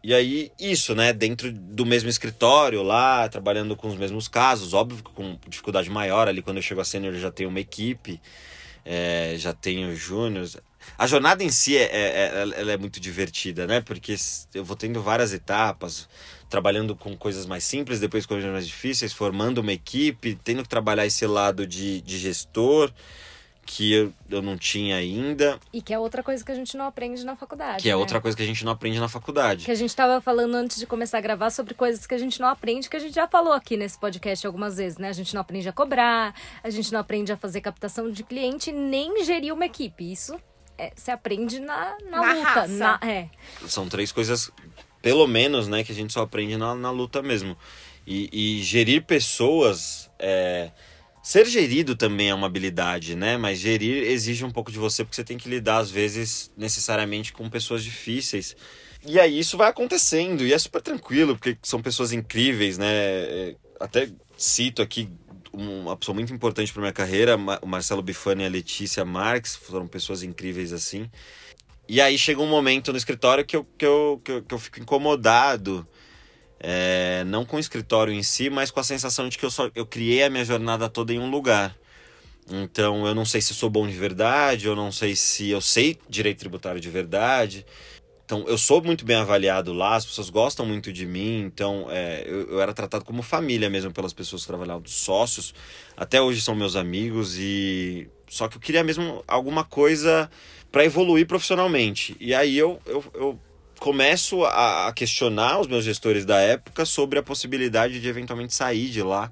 E aí, isso, né? Dentro do mesmo escritório lá, trabalhando com os mesmos casos, óbvio que com dificuldade maior ali, quando eu chego a sênior já tenho uma equipe, é, já tenho júniors. A jornada em si é, é- é- ela é muito divertida, né? Porque eu vou tendo várias etapas, trabalhando com coisas mais simples, depois coisas mais difíceis, formando uma equipe, tendo que trabalhar esse lado de, de gestor, que eu, eu não tinha ainda, E que é outra coisa que a gente não aprende na faculdade. que é né? outra coisa que a gente não aprende na faculdade. Que a gente tava falando antes de começar a gravar sobre coisas que a gente não aprende, que a gente já falou aqui nesse podcast algumas vezes, né? A gente não aprende a cobrar, a gente não aprende a fazer captação de cliente, nem gerir uma equipe. Isso é, se aprende na, na, Na luta. raça. na- é. São três coisas, pelo menos, né, que a gente só aprende na, na luta mesmo. E, e gerir pessoas. é, Ser gerido também é uma habilidade, né? Mas gerir exige um pouco de você, porque você tem que lidar, às vezes, necessariamente com pessoas difíceis. E aí isso vai acontecendo, e é super tranquilo, porque são pessoas incríveis, né? É, Até cito aqui uma pessoa muito importante para minha carreira, o Marcelo Bifani e a Letícia Marques, foram pessoas incríveis assim. E aí chega um momento no escritório que eu, que eu, que eu, que eu fico incomodado. é, não com o escritório em si, mas com a sensação de que eu, só, eu criei a minha jornada toda em um lugar. Então eu não sei se sou bom de verdade, eu não sei se eu sei direito tributário de verdade. Então, eu sou muito bem avaliado lá, as pessoas gostam muito de mim, então é, eu, eu, era tratado como família mesmo pelas pessoas que trabalhavam, dos sócios. Até hoje são meus amigos e. Só que eu queria mesmo alguma coisa para evoluir profissionalmente. E aí eu, eu, eu começo a, a, questionar os meus gestores da época sobre a possibilidade de eventualmente sair de lá.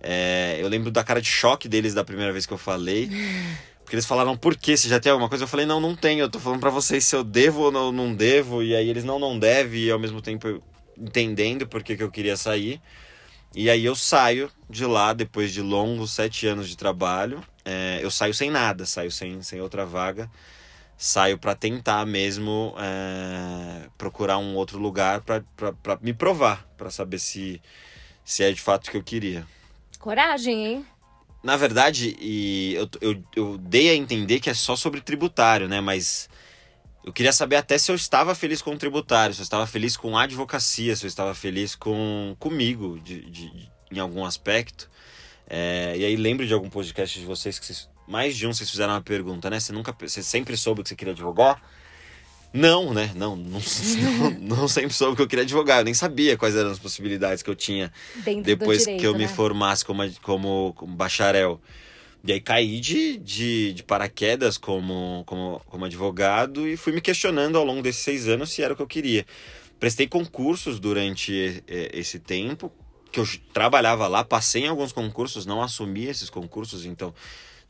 É, eu lembro da cara de choque deles da primeira vez que eu falei. [laughs] Porque eles falaram, por que? Você já tem alguma coisa? Eu falei, não, não tenho. Eu tô falando para vocês se eu devo ou não, devo. E aí eles, não, não deve. E ao mesmo tempo entendendo por que, que eu queria sair. E aí eu saio de lá, depois de longos sete anos de trabalho. É, eu saio sem nada, saio sem, sem outra vaga. Saio para tentar mesmo é, procurar um outro lugar para me provar, para saber se, se é de fato o que eu queria. Coragem, hein? Na verdade, e eu, eu, eu dei a entender que é só sobre tributário, né? Mas eu queria saber até se eu estava feliz com o tributário, se eu estava feliz com a advocacia, se eu estava feliz com comigo de, de, de em algum aspecto. É, e aí lembro de algum podcast de vocês que vocês, mais de um vocês fizeram uma pergunta, né? Você nunca, você sempre soube que você queria advogar? Não, né? Não, não, [laughs] não, não, sempre soube que eu queria advogar. Eu nem sabia quais eram as possibilidades que eu tinha Dentro depois direito, que eu né? me formasse como, como, como, bacharel. E aí caí de, de, de, paraquedas como, como, como advogado e fui me questionando ao longo desses seis anos se era o que eu queria. Prestei concursos durante esse tempo, que eu trabalhava lá, passei em alguns concursos, não assumi esses concursos, então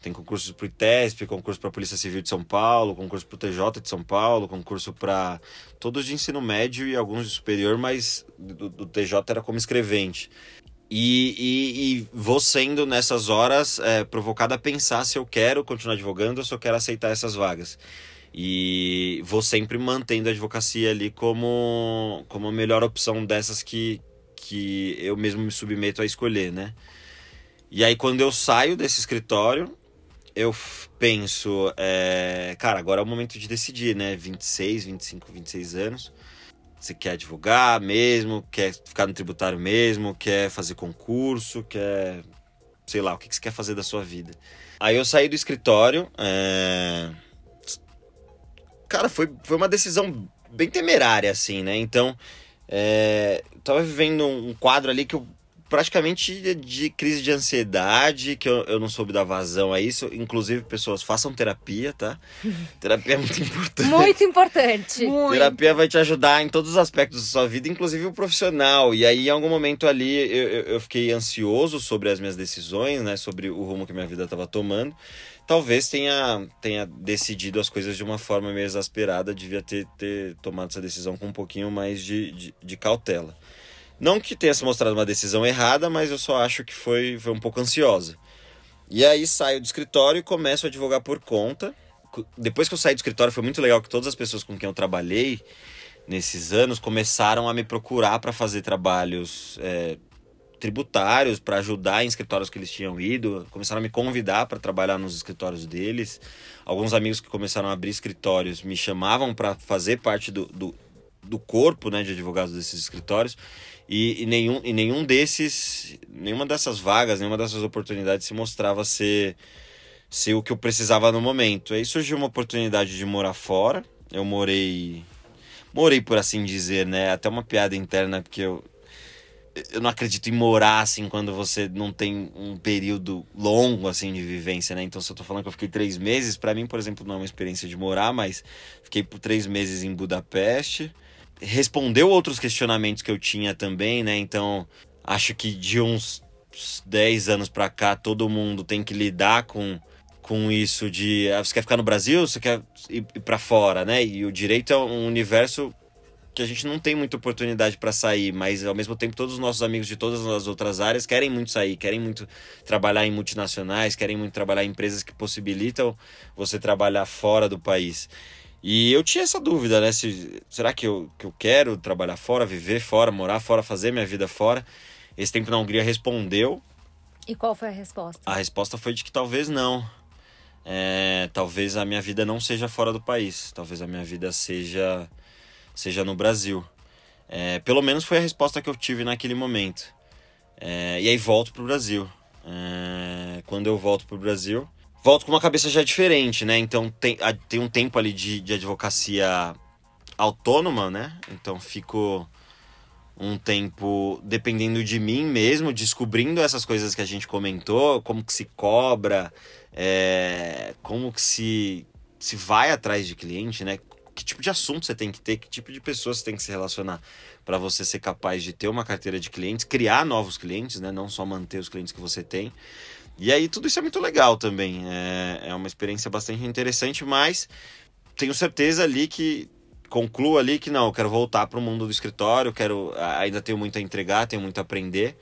tem concursos para o ITESP, concurso para a Polícia Civil de São Paulo, concurso para o TJ de São Paulo, concurso para todos de ensino médio e alguns de superior, mas do, do TJ era como escrevente. E, e, e, vou sendo nessas horas é, provocado a pensar se eu quero continuar advogando ou se eu quero aceitar essas vagas. E vou sempre mantendo a advocacia ali como, como a melhor opção dessas que, que eu mesmo me submeto a escolher, né? E aí, quando eu saio desse escritório, eu penso, é, cara, agora é o momento de decidir, né? 26, 25, 26 anos. Você quer advogar mesmo? Quer ficar no tributário mesmo? Quer fazer concurso? Quer. Sei lá, o que você quer fazer da sua vida? Aí eu saí do escritório. É... Cara, foi, foi uma decisão bem temerária, assim, né? Então, é... eu tava vivendo um quadro ali que eu praticamente de crise de ansiedade, que eu, eu não soube dar vazão a isso. Inclusive, pessoas, façam terapia, tá? [laughs] terapia é muito importante. Muito importante. Muito. Terapia vai te ajudar em todos os aspectos da sua vida, inclusive o profissional. E aí, em algum momento ali, eu, eu, eu fiquei ansioso sobre as minhas decisões, né? Sobre o rumo que minha vida estava tomando. Talvez tenha, tenha decidido as coisas de uma forma meio exasperada, devia ter, ter tomado essa decisão com um pouquinho mais de, de, de cautela. Não que tenha se mostrado uma decisão errada, mas eu só acho que foi, foi um pouco ansiosa. E aí saio do escritório e começo a advogar por conta. Depois que eu saí do escritório, foi muito legal que todas as pessoas com quem eu trabalhei nesses anos começaram a me procurar para fazer trabalhos é, tributários, para ajudar em escritórios que eles tinham ido. Começaram a me convidar para trabalhar nos escritórios deles. Alguns amigos que começaram a abrir escritórios me chamavam para fazer parte do, do, do corpo né, de advogados desses escritórios. E, e, nenhum, e nenhum desses, nenhuma dessas vagas, nenhuma dessas oportunidades se mostrava ser, ser o que eu precisava no momento. Aí surgiu uma oportunidade de morar fora. Eu morei. Morei, por assim dizer, né? Até uma piada interna, porque eu, eu não acredito em morar assim quando você não tem um período longo assim de vivência, né? Então, se eu tô falando que eu fiquei três meses, para mim, por exemplo, não é uma experiência de morar, mas fiquei por três meses em Budapeste respondeu outros questionamentos que eu tinha também, né? Então, acho que de uns 10 anos para cá, todo mundo tem que lidar com, com isso de ah, você quer ficar no Brasil, você quer ir, ir para fora, né? E o direito é um universo que a gente não tem muita oportunidade para sair, mas ao mesmo tempo todos os nossos amigos de todas as outras áreas querem muito sair, querem muito trabalhar em multinacionais, querem muito trabalhar em empresas que possibilitam você trabalhar fora do país. E eu tinha essa dúvida, né? Se, será que eu, que eu quero trabalhar fora, viver fora, morar fora, fazer minha vida fora? Esse tempo na Hungria respondeu. E qual foi a resposta? A resposta foi de que talvez não. É, talvez a minha vida não seja fora do país. Talvez a minha vida seja, seja no Brasil. É, pelo menos foi a resposta que eu tive naquele momento. É, e aí volto pro Brasil. É, quando eu volto pro Brasil, volto com uma cabeça já diferente, né? Então tem, tem um tempo ali de, de advocacia autônoma, né? Então fico um tempo dependendo de mim mesmo, descobrindo essas coisas que a gente comentou, como que se cobra, é, como que se, se vai atrás de cliente, né? Que tipo de assunto você tem que ter, que tipo de pessoas você tem que se relacionar para você ser capaz de ter uma carteira de clientes, criar novos clientes, né? Não só manter os clientes que você tem. E aí tudo isso é muito legal também. É, é uma experiência bastante interessante, mas tenho certeza ali que concluo ali que não, eu quero voltar para o mundo do escritório, quero ainda tenho muito a entregar, tenho muito a aprender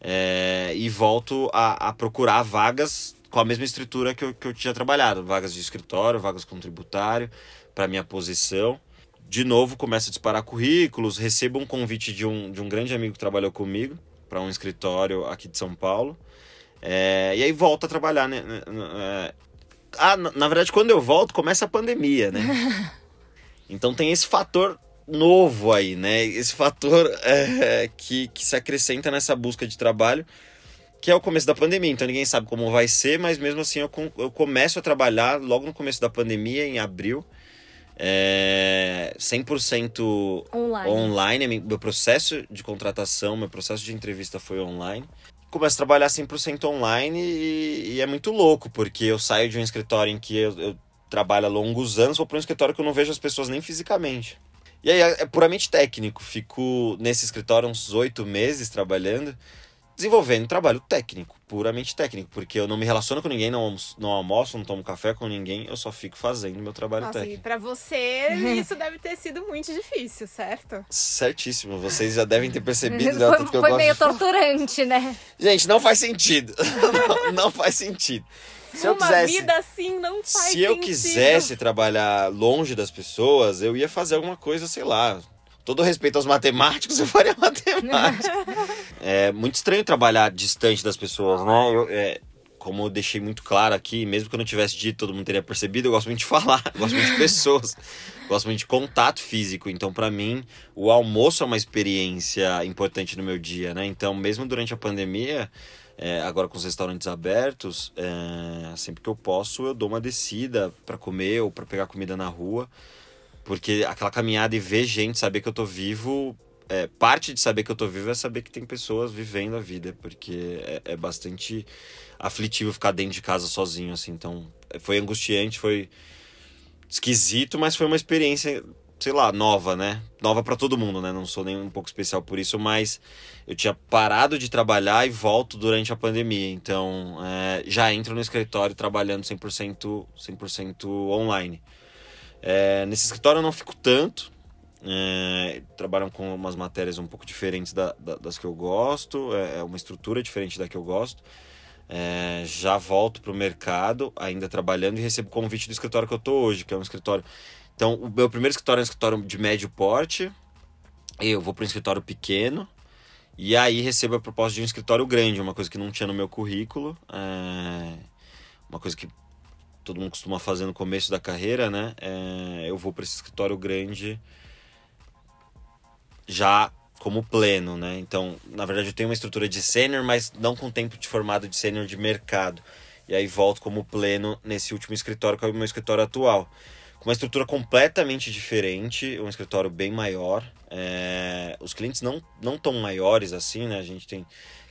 é, e volto a, a, procurar vagas com a mesma estrutura que eu, que eu tinha trabalhado, vagas de escritório, vagas com tributário para minha posição. De novo, começo a disparar currículos, recebo um convite de um, de um grande amigo que trabalhou comigo para um escritório aqui de São Paulo. É, e aí volto a trabalhar, né? É, ah, na, na verdade, quando eu volto, começa a pandemia, né? [laughs] Então tem esse fator novo aí, né? Esse fator é, que, que se acrescenta nessa busca de trabalho, que é o começo da pandemia. Então ninguém sabe como vai ser, mas mesmo assim eu, eu começo a trabalhar logo no começo da pandemia, em abril. É, 100% online. online. Meu processo de contratação, meu processo de entrevista foi online. Começo a trabalhar 100% online e, e, é muito louco, porque eu saio de um escritório em que eu, eu trabalha longos anos, vou para um escritório que eu não vejo as pessoas nem fisicamente. E aí é, é puramente técnico. Fico nesse escritório uns oito meses trabalhando, desenvolvendo trabalho técnico, puramente técnico, porque eu não me relaciono com ninguém, não almoço, não, almoço, não tomo café com ninguém, eu só fico fazendo meu trabalho Nossa, técnico. E pra você, [laughs] isso deve ter sido muito difícil, certo? Certíssimo, vocês já devem ter percebido. Né, foi, foi meio torturante, né? Gente, não faz sentido. não, [laughs] não faz sentido. Se eu Uma quisesse, vida assim não faz Se sentido. eu quisesse trabalhar longe das pessoas, eu ia fazer alguma coisa, sei lá. Todo respeito aos matemáticos, eu faria [laughs] matemática. é muito estranho trabalhar distante das pessoas, né? Eu, é, como eu deixei muito claro aqui, mesmo que eu não tivesse dito, todo mundo teria percebido, eu gosto muito de falar, [laughs] gosto muito de pessoas, gosto muito de contato físico. Então, para mim, o almoço é uma experiência importante no meu dia, né? Então, mesmo durante a pandemia, é, agora com os restaurantes abertos, é, sempre que eu posso, eu dou uma descida para comer ou para pegar comida na rua. Porque aquela caminhada e ver gente, saber que eu tô vivo, é, parte de saber que eu tô vivo é saber que tem pessoas vivendo a vida, porque é, é, bastante aflitivo ficar dentro de casa sozinho, assim. Então, foi angustiante, foi esquisito, mas foi uma experiência sei lá, nova, né? Nova para todo mundo, né? Não sou nem um pouco especial por isso, mas eu tinha parado de trabalhar e volto durante a pandemia. Então, é, já entro no escritório trabalhando 100%, 100 online. É, nesse escritório eu não fico tanto. É, trabalham com umas matérias um pouco diferentes da, da, das que eu gosto, é, é uma estrutura diferente da que eu gosto. É, já volto para o mercado, ainda trabalhando, e recebo convite do escritório que eu estou hoje, que é um escritório então, o meu primeiro escritório é um escritório de médio porte. Eu vou para um escritório pequeno. E aí recebo a proposta de um escritório grande, uma coisa que não tinha no meu currículo. É... Uma coisa que todo mundo costuma fazer no começo da carreira, né? É... Eu vou para esse escritório grande já como pleno, né? Então, na verdade, eu tenho uma estrutura de sênior, mas não com tempo de formado de sênior de mercado. E aí volto como pleno nesse último escritório, que é o meu escritório atual com uma estrutura completamente diferente, um escritório bem maior. É, os clientes não não tão maiores assim, né? A gente tem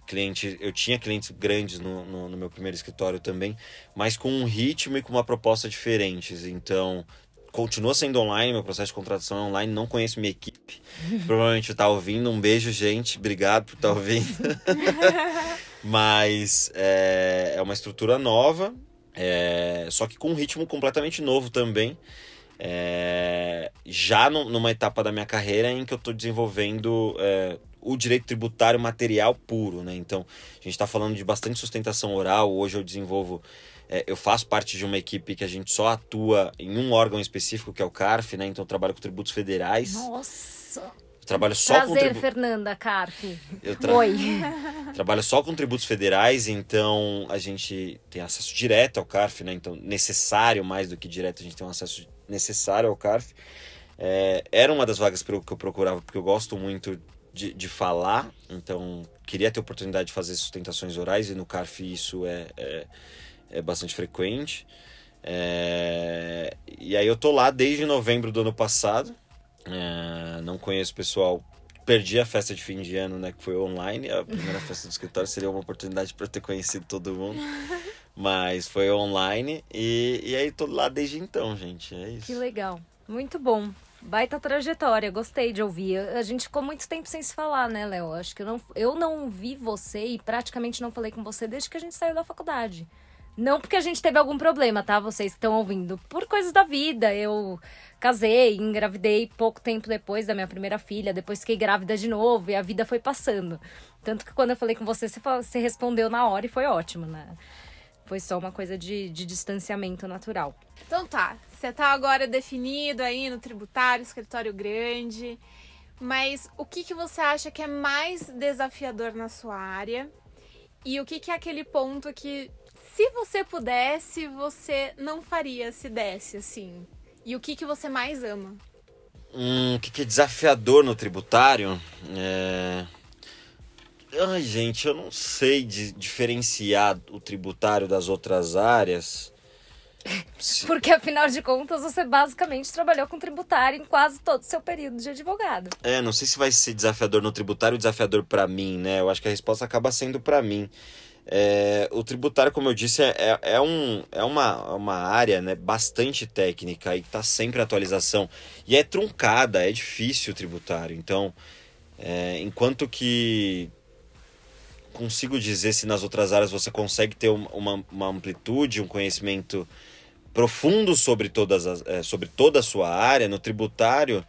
cliente, eu tinha clientes grandes no, no, no, meu primeiro escritório também, mas com um ritmo e com uma proposta diferentes. Então, continua sendo online, meu processo de contratação é online, não conheço minha equipe. [laughs] Provavelmente está ouvindo. Um beijo, gente. Obrigado por estar tá ouvindo. [laughs] mas é, é uma estrutura nova, é, só que com um ritmo completamente novo também. É, já no, numa etapa da minha carreira em que eu estou desenvolvendo é, o direito tributário material puro, né? Então, a gente está falando de bastante sustentação oral. Hoje eu desenvolvo, é, eu faço parte de uma equipe que a gente só atua em um órgão específico, que é o CARF, né? Então, eu trabalho com tributos federais. Nossa! trabalho só Prazer, com tribu... Fernanda Carf. Eu tra... Oi. [laughs] trabalho só com tributos federais, então a gente tem acesso direto ao CARF, né? Então, necessário mais do que direto, a gente tem um acesso necessário ao CARF. É, era uma das vagas que eu procurava, porque eu gosto muito de, de falar, então queria ter oportunidade de fazer sustentações orais, e no CARF isso é, é, é bastante frequente. É, e aí eu tô lá desde novembro do ano passado, É, não conheço pessoal. Perdi a festa de fim de ano, né? Que foi online. A primeira festa do escritório seria uma oportunidade para ter conhecido todo mundo. [laughs] Mas foi online. E, e aí tô lá desde então, gente. É isso. Que legal. Muito bom. Baita trajetória, gostei de ouvir. A gente ficou muito tempo sem se falar, né, Léo? Acho que eu não, eu não vi você e praticamente não falei com você desde que a gente saiu da faculdade. Não porque a gente teve algum problema, tá? Vocês estão ouvindo. Por coisas da vida. Eu casei, engravidei pouco tempo depois da minha primeira filha. Depois fiquei grávida de novo e a vida foi passando. Tanto que quando eu falei com você, você respondeu na hora e foi ótimo, né? Foi só uma coisa de, de distanciamento natural. Então tá, você tá agora definido aí no tributário, escritório grande. Mas o que, que você acha que é mais desafiador na sua área? E o que, que é aquele ponto que se você pudesse, você não faria se desse, assim? E o que, que você mais ama? Hum, o que, que é desafiador no tributário? É... Ai, gente, eu não sei de diferenciar o tributário das outras áreas. Porque, afinal de contas, você basicamente trabalhou com tributário em quase todo o seu período de advogado. É, não sei se vai ser desafiador no tributário ou desafiador para mim, né? Eu acho que a resposta acaba sendo para mim. É, o tributário, como eu disse, é, é, é, um, é uma, uma área né, bastante técnica e está sempre em atualização. E é truncada, é difícil o tributário. Então, é, enquanto que consigo dizer se nas outras áreas você consegue ter uma, uma amplitude, um conhecimento profundo sobre, todas as, é, sobre toda a sua área, no tributário,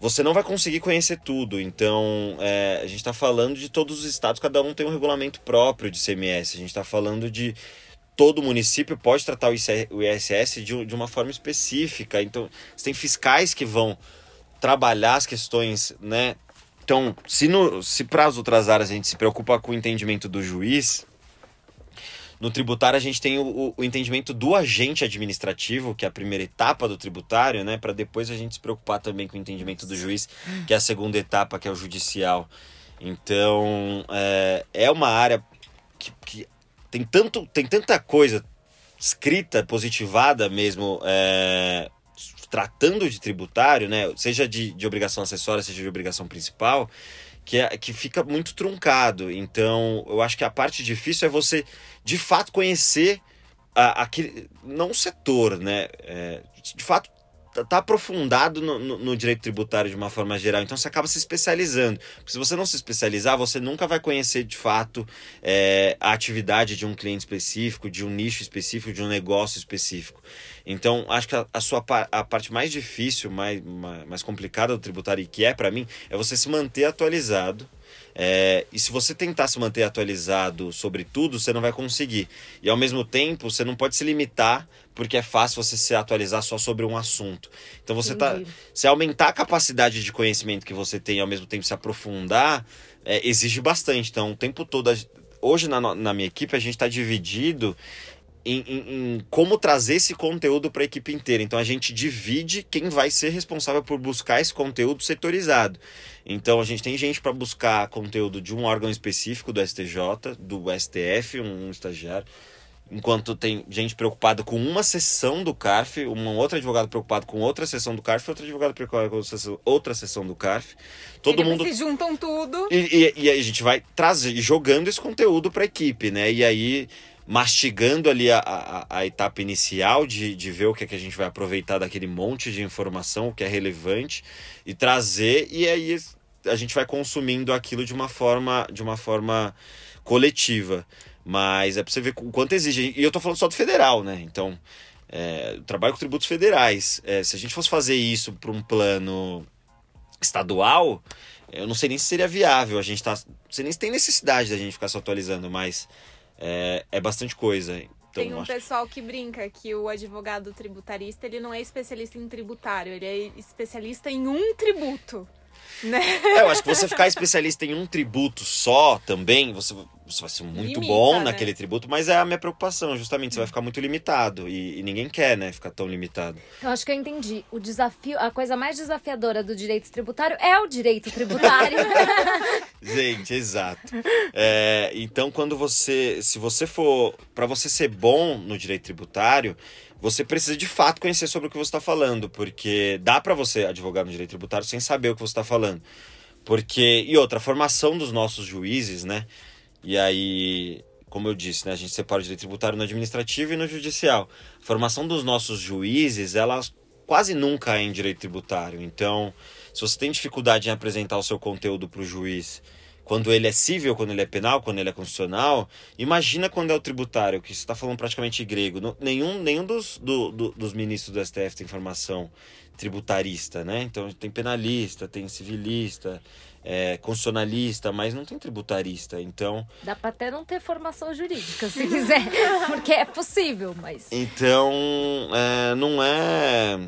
você não vai conseguir conhecer tudo. Então, é, a gente está falando de todos os estados, cada um tem um regulamento próprio de CMS. A gente está falando de todo município pode tratar o ISS de, de uma forma específica. Então, você tem fiscais que vão trabalhar as questões, né? Então, se, se para as outras áreas a gente se preocupa com o entendimento do juiz, no tributário, a gente tem o, o, entendimento do agente administrativo, que é a primeira etapa do tributário, né? Para depois a gente se preocupar também com o entendimento do juiz, que é a segunda etapa, que é o judicial. Então, é, é uma área que, que tem, tanto, tem tanta coisa escrita, positivada mesmo, é, tratando de tributário, né? Seja de, de obrigação acessória, seja de obrigação principal, que, é, que fica muito truncado. Então, eu acho que a parte difícil é você, de fato, conhecer a, aquele. Não o setor, né? É, de fato, tá, tá aprofundado no, no, no, direito tributário de uma forma geral, então você acaba se especializando. Porque se você não se especializar, você nunca vai conhecer de fato é, a atividade de um cliente específico, de um nicho específico, de um negócio específico. Então, acho que a, a sua a parte mais difícil, mais, mais complicada do tributário, e que é para mim, é você se manter atualizado. É, e se você tentar se manter atualizado sobre tudo, você não vai conseguir. E ao mesmo tempo, você não pode se limitar, porque é fácil você se atualizar só sobre um assunto. Então você tá. Se aumentar a capacidade de conhecimento que você tem e ao mesmo tempo se aprofundar, é, exige bastante. Então, o tempo todo. Hoje na, na minha equipe a gente está dividido em, em, em, como trazer esse conteúdo para a equipe inteira. Então a gente divide quem vai ser responsável por buscar esse conteúdo setorizado. Então a gente tem gente para buscar conteúdo de um órgão específico do STJ, do STF, um, um estagiário. Enquanto tem gente preocupada com uma sessão do CARF, um outro advogado preocupado com outra sessão do CARF, outro advogado preocupado com outra sessão do CARF. Todo Eles mundo se juntam tudo. E, e, e a gente vai trazer, jogando esse conteúdo para a equipe, né? E aí mastigando ali a, a, a, etapa inicial de, de ver o que, é que a gente vai aproveitar daquele monte de informação, o que é relevante, e trazer, e aí a gente vai consumindo aquilo de uma forma, de uma forma coletiva. Mas é para você ver o quanto exige. E eu tô falando só do federal, né? Então, é, trabalho com tributos federais. É, se a gente fosse fazer isso para um plano estadual, eu não sei nem se seria viável. A gente tá. Não sei nem se tem necessidade da gente ficar se atualizando, mas é, é bastante coisa. Então, Tem um pessoal que brinca que o advogado tributarista ele não é especialista em tributário, ele é especialista em um tributo. Né? É, eu acho que você ficar especialista em um tributo só também, você, você vai ser muito Limita, bom né? naquele tributo, mas é a minha preocupação, justamente, você vai ficar muito limitado. E, e, ninguém quer, né, ficar tão limitado. Eu acho que eu entendi. O desafio, a coisa mais desafiadora do direito tributário é o direito tributário. [laughs] Gente, exato. É, então, quando você. Se você for. para você ser bom no direito tributário, você precisa de fato conhecer sobre o que você está falando, porque dá para você advogar no direito tributário sem saber o que você está falando. Porque, e outra, a formação dos nossos juízes, né? E aí, como eu disse, né, a gente separa o direito tributário no administrativo e no judicial. A formação dos nossos juízes, ela quase nunca é em direito tributário. Então, se você tem dificuldade em apresentar o seu conteúdo para o juiz quando ele é civil, quando ele é penal, quando ele é constitucional, imagina quando é o tributário, que você está falando praticamente grego. nenhum nenhum dos, do, do, dos ministros do STF tem formação tributarista, né? Então tem penalista, tem civilista, é, constitucionalista, mas não tem tributarista. Então. Dá para até não ter formação jurídica, se quiser, [laughs] porque é possível, mas. Então, é, não é.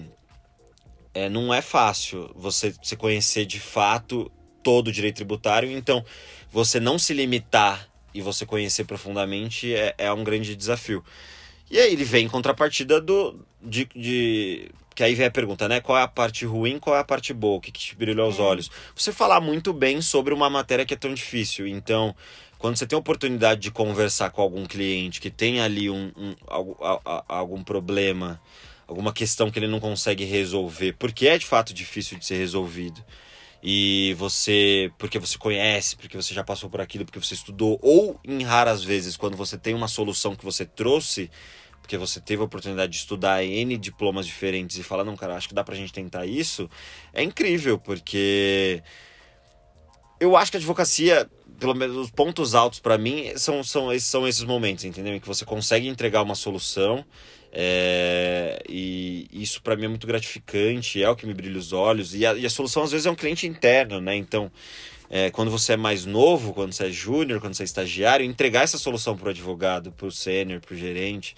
É, não é fácil você, você conhecer de fato todo o direito tributário. Então, você não se limitar e você conhecer profundamente é, é um grande desafio. E aí ele vem em contrapartida do, de, de que aí vem a pergunta, né? Qual é a parte ruim, qual é a parte boa, o que, que te brilha aos é. olhos? Você falar muito bem sobre uma matéria que é tão difícil. Então, quando você tem a oportunidade de conversar com algum cliente que tem ali um, um algum, algum problema, alguma questão que ele não consegue resolver, porque é de fato difícil de ser resolvido e você, porque você conhece, porque você já passou por aquilo, porque você estudou, ou em raras vezes, quando você tem uma solução que você trouxe, porque você teve a oportunidade de estudar N diplomas diferentes e falar, não, cara, acho que dá pra gente tentar isso, é incrível, porque eu acho que a advocacia, pelo menos os pontos altos para mim, são, são, são esses momentos, entendeu? Em que você consegue entregar uma solução é, e isso para mim é muito gratificante, é o que me brilha os olhos. E a, e a solução às vezes é um cliente interno, né? Então, é, quando você é mais novo, quando você é júnior, quando você é estagiário, entregar essa solução para o advogado, para o sênior, para o gerente,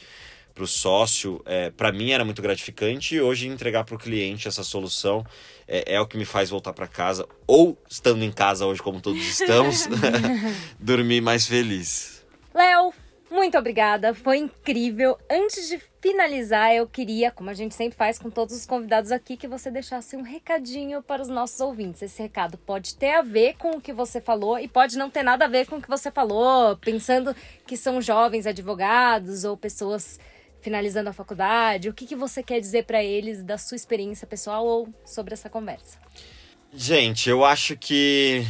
para o sócio, é, para mim era muito gratificante. E hoje entregar para o cliente essa solução é, é, o que me faz voltar para casa, ou estando em casa hoje, como todos estamos, [laughs] [laughs] dormir mais feliz. Léo, muito obrigada, foi incrível. Antes de finalizar, eu queria, como a gente sempre faz com todos os convidados aqui, que você deixasse um recadinho para os nossos ouvintes. Esse recado pode ter a ver com o que você falou e pode não ter nada a ver com o que você falou, pensando que são jovens advogados ou pessoas finalizando a faculdade. O que, que você quer dizer para eles da sua experiência pessoal ou sobre essa conversa? Gente, eu acho que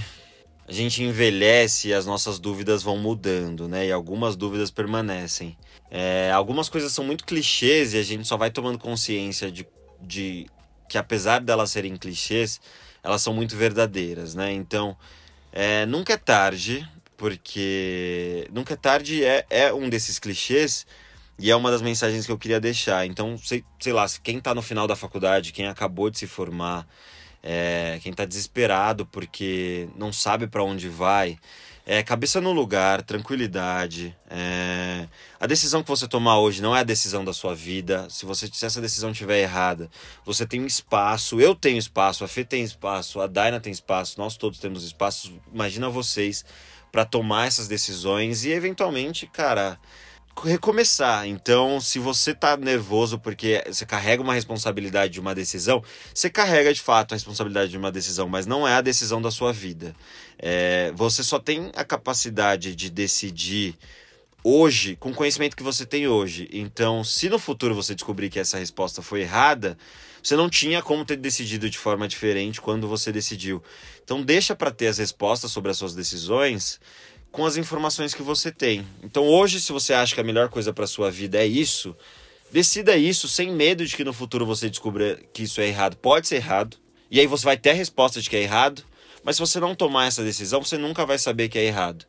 a gente envelhece e as nossas dúvidas vão mudando, né? E algumas dúvidas permanecem. É, algumas coisas são muito clichês e a gente só vai tomando consciência de, de que, apesar delas serem clichês, elas são muito verdadeiras, né? Então, é, nunca é tarde, porque nunca é tarde é, é um desses clichês e é uma das mensagens que eu queria deixar. Então, sei, sei lá, quem está no final da faculdade, quem acabou de se formar, é, quem está desesperado porque não sabe para onde vai, é, cabeça no lugar, tranquilidade. É, a decisão que você tomar hoje não é a decisão da sua vida. Se você se essa decisão estiver errada, você tem um espaço. Eu tenho espaço, a Fê tem espaço, a Daina tem espaço, nós todos temos espaço. Imagina vocês para tomar essas decisões e eventualmente, cara, recomeçar. Então, se você tá nervoso porque você carrega uma responsabilidade de uma decisão, você carrega de fato a responsabilidade de uma decisão, mas não é a decisão da sua vida. É, você só tem a capacidade de decidir hoje com o conhecimento que você tem hoje. Então, se no futuro você descobrir que essa resposta foi errada, você não tinha como ter decidido de forma diferente quando você decidiu. Então, deixa para ter as respostas sobre as suas decisões com as informações que você tem. Então hoje, se você acha que a melhor coisa para sua vida é isso, decida isso sem medo de que no futuro você descubra que isso é errado. Pode ser errado. E aí você vai ter a resposta de que é errado. Mas se você não tomar essa decisão, você nunca vai saber que é errado.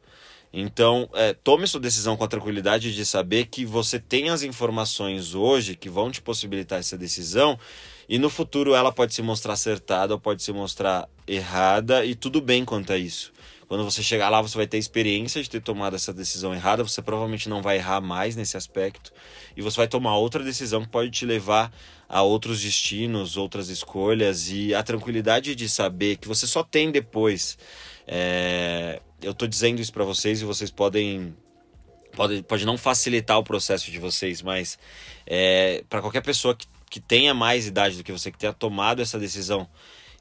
Então, é, tome sua decisão com a tranquilidade de saber que você tem as informações hoje que vão te possibilitar essa decisão e no futuro ela pode se mostrar acertada ou pode se mostrar errada e tudo bem quanto a isso. Quando você chegar lá, você vai ter experiência de ter tomado essa decisão errada, você provavelmente não vai errar mais nesse aspecto, e você vai tomar outra decisão que pode te levar a outros destinos, outras escolhas, e a tranquilidade de saber que você só tem depois. É... Eu estou dizendo isso para vocês e vocês podem pode, pode não facilitar o processo de vocês, mas é, para qualquer pessoa que, que tenha mais idade do que você, que tenha tomado essa decisão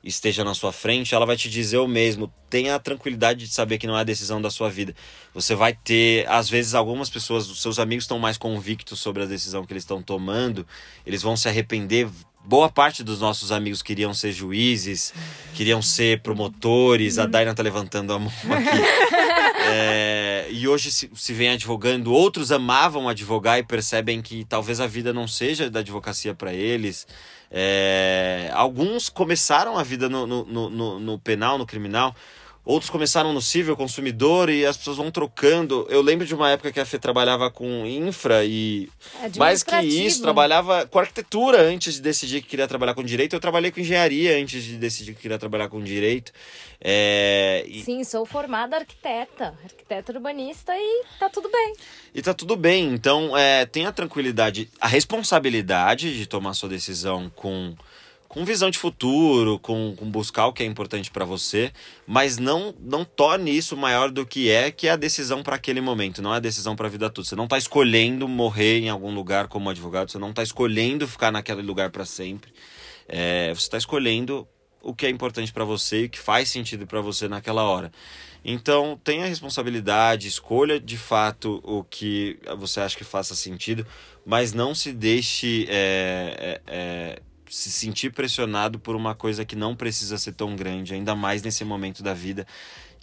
esteja na sua frente, ela vai te dizer o mesmo. Tenha a tranquilidade de saber que não é a decisão da sua vida. Você vai ter, às vezes, algumas pessoas, os seus amigos estão mais convictos sobre a decisão que eles estão tomando, eles vão se arrepender. Boa parte dos nossos amigos queriam ser juízes, queriam ser promotores. A Daina tá levantando a mão aqui. [laughs] É, e hoje se, se vem advogando. Outros amavam advogar e percebem que talvez a vida não seja da advocacia para eles. É, alguns começaram a vida no, no, no, no penal, no criminal, outros começaram no civil, consumidor, e as pessoas vão trocando. Eu lembro de uma época que a Fê trabalhava com infra e, mais que isso, trabalhava com arquitetura antes de decidir que queria trabalhar com direito. Eu trabalhei com engenharia antes de decidir que queria trabalhar com direito. É, e... Sim, sou formada arquiteta, arquiteta urbanista e tá tudo bem. E tá tudo bem. Então, é, tenha tranquilidade, a responsabilidade de tomar sua decisão com com visão de futuro, com, com buscar o que é importante para você, mas não não torne isso maior do que é, que é a decisão para aquele momento, não é a decisão para a vida toda. Você não está escolhendo morrer em algum lugar como advogado, você não está escolhendo ficar naquele lugar para sempre. É, você está escolhendo o que é importante para você e o que faz sentido para você naquela hora. Então, tenha responsabilidade, escolha de fato o que você acha que faça sentido, mas não se deixe é, é, é, se sentir pressionado por uma coisa que não precisa ser tão grande, ainda mais nesse momento da vida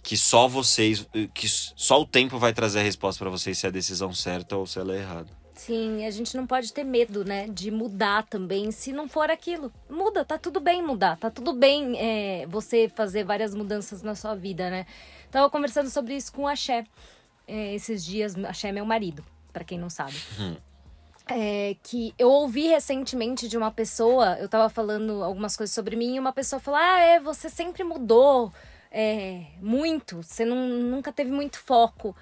que só vocês, que só o tempo vai trazer a resposta para vocês se é a decisão certa ou se ela é errada. Sim, a gente não pode ter medo, né, de mudar também, se não for aquilo. Muda, tá tudo bem mudar, tá tudo bem é, você fazer várias mudanças na sua vida, né? Tava conversando sobre isso com o Axé é, esses dias. Axé é meu marido, para quem não sabe. Hum. É, que eu ouvi recentemente de uma pessoa, eu tava falando algumas coisas sobre mim, e uma pessoa falou: Ah, é, você sempre mudou é, muito, você não, nunca teve muito foco.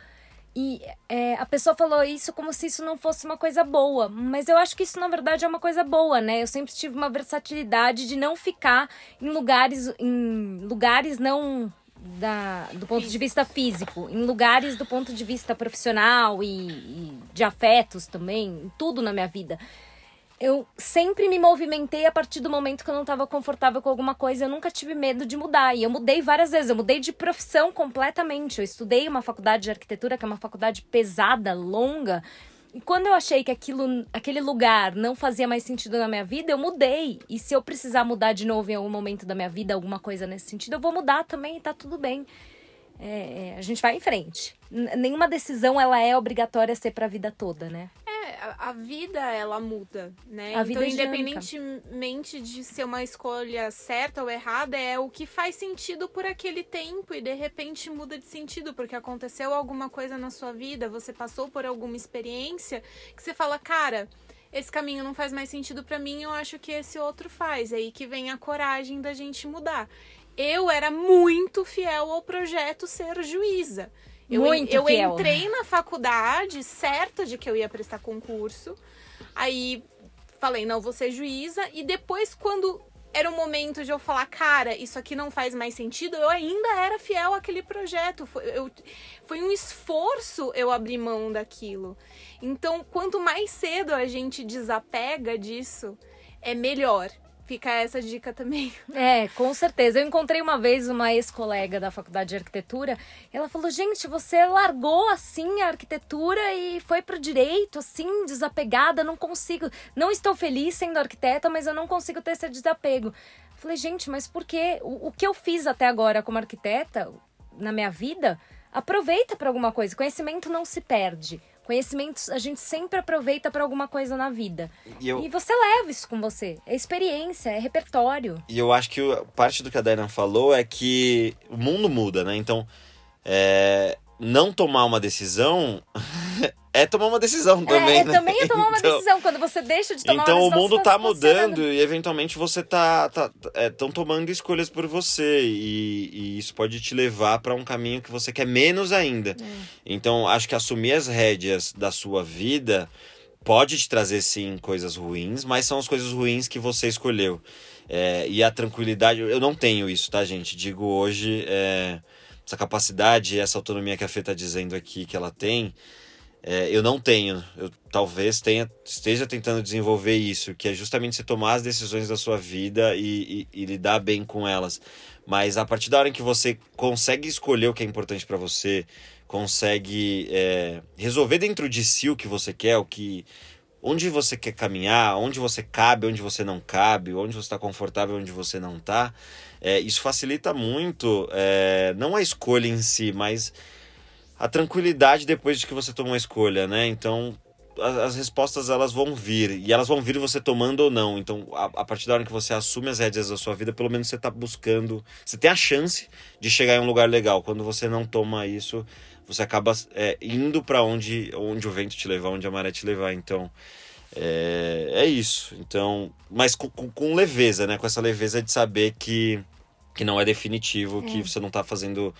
E é, a pessoa falou isso como se isso não fosse uma coisa boa, mas eu acho que isso na verdade é uma coisa boa, né? Eu sempre tive uma versatilidade de não ficar em lugares, em lugares não da, do ponto de vista físico, em lugares do ponto de vista profissional e, e de afetos também, tudo na minha vida eu sempre me movimentei a partir do momento que eu não estava confortável com alguma coisa. Eu nunca tive medo de mudar. E eu mudei várias vezes. Eu mudei de profissão completamente. Eu estudei uma faculdade de arquitetura, que é uma faculdade pesada, longa. Quando eu achei que aquilo, aquele lugar não fazia mais sentido na minha vida, eu mudei. E se eu precisar mudar de novo em algum momento da minha vida, alguma coisa nesse sentido, eu vou mudar também e tá tudo bem. É, é a gente vai em frente. N nenhuma decisão ela é obrigatória a ser para a vida toda, né? A, vida ela muda, né? A então, independentemente de ser uma escolha certa ou errada, é o que faz sentido por aquele tempo e de repente muda de sentido porque aconteceu alguma coisa na sua vida, você passou por alguma experiência que você fala, cara, esse caminho não faz mais sentido para mim, eu acho que esse outro faz. É aí que vem a coragem da gente mudar. Eu era muito fiel ao projeto ser juíza. Eu, Muito eu fiel. entrei na faculdade certa de que eu ia prestar concurso. Aí falei, não, vou ser juíza. E depois, quando era o momento de eu falar, cara, isso aqui não faz mais sentido, eu ainda era fiel àquele projeto. Foi, eu, foi um esforço eu abrir mão daquilo. Então, quanto mais cedo a gente desapega disso, é melhor. Fica essa dica também. [laughs] É, com certeza. Eu encontrei uma vez uma ex-colega da faculdade de arquitetura. Ela falou: gente, você largou assim a arquitetura e foi pro direito, assim, desapegada. Não consigo. Não estou feliz sendo arquiteta, mas eu não consigo ter esse desapego. Eu falei, gente, mas por quê? O, o que eu fiz até agora como arquiteta, na minha vida, aproveita para alguma coisa. Conhecimento não se perde. Conhecimentos a gente sempre aproveita para alguma coisa na vida. E, eu... e, você leva isso com você. É experiência, é repertório. E eu acho que parte do que a Diana falou é que o mundo muda, né? Então, é, não tomar uma decisão [laughs] é tomar uma decisão também, é, né? também é tomar uma então, decisão. Quando você deixa de tomar então, uma decisão. Então o mundo tá mudando e eventualmente você tá. Estão tá, é, tomando escolhas por você. E, e isso pode te levar para um caminho que você quer menos ainda. É. Então, acho que assumir as rédeas da sua vida pode te trazer sim coisas ruins, mas são as coisas ruins que você escolheu. É, e a tranquilidade, eu não tenho isso, tá, gente? Digo hoje, é, essa capacidade, essa autonomia que a Fê tá dizendo aqui que ela tem É, eu não tenho. Eu talvez tenha, esteja tentando desenvolver isso, que é justamente você tomar as decisões da sua vida e, e, e lidar bem com elas. Mas a partir da hora em que você consegue escolher o que é importante para você, consegue é, resolver dentro de si o que você quer, o que onde você quer caminhar, onde você cabe, onde você não cabe, onde você está confortável, onde você não está, é, isso facilita muito é, não a escolha em si, mas a tranquilidade depois de que você toma uma escolha, né? Então as respostas elas vão vir e elas vão vir você tomando ou não. Então, a, a, partir da hora que você assume as rédeas da sua vida, pelo menos você está buscando, você tem a chance de chegar em um lugar legal. Quando você não toma isso, você acaba é, indo para onde, onde o vento te levar, onde a maré te levar. Então, é, é isso. Então, mas com, com, com, leveza, né? Com essa leveza de saber que, que não é definitivo, é. que você não está fazendo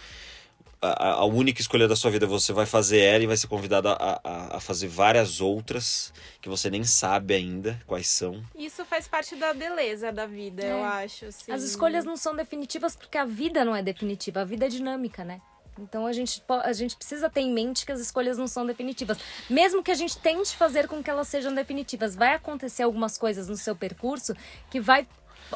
a, a, única escolha da sua vida você vai fazer ela e vai ser convidado a, a, a, fazer várias outras que você nem sabe ainda quais são. Isso faz parte da beleza da vida, é. eu acho. Assim. As escolhas não são definitivas porque a vida não é definitiva, a vida é dinâmica, né? Então a gente, a gente precisa ter em mente que as escolhas não são definitivas. Mesmo que a gente tente fazer com que elas sejam definitivas, vai acontecer algumas coisas no seu percurso que vai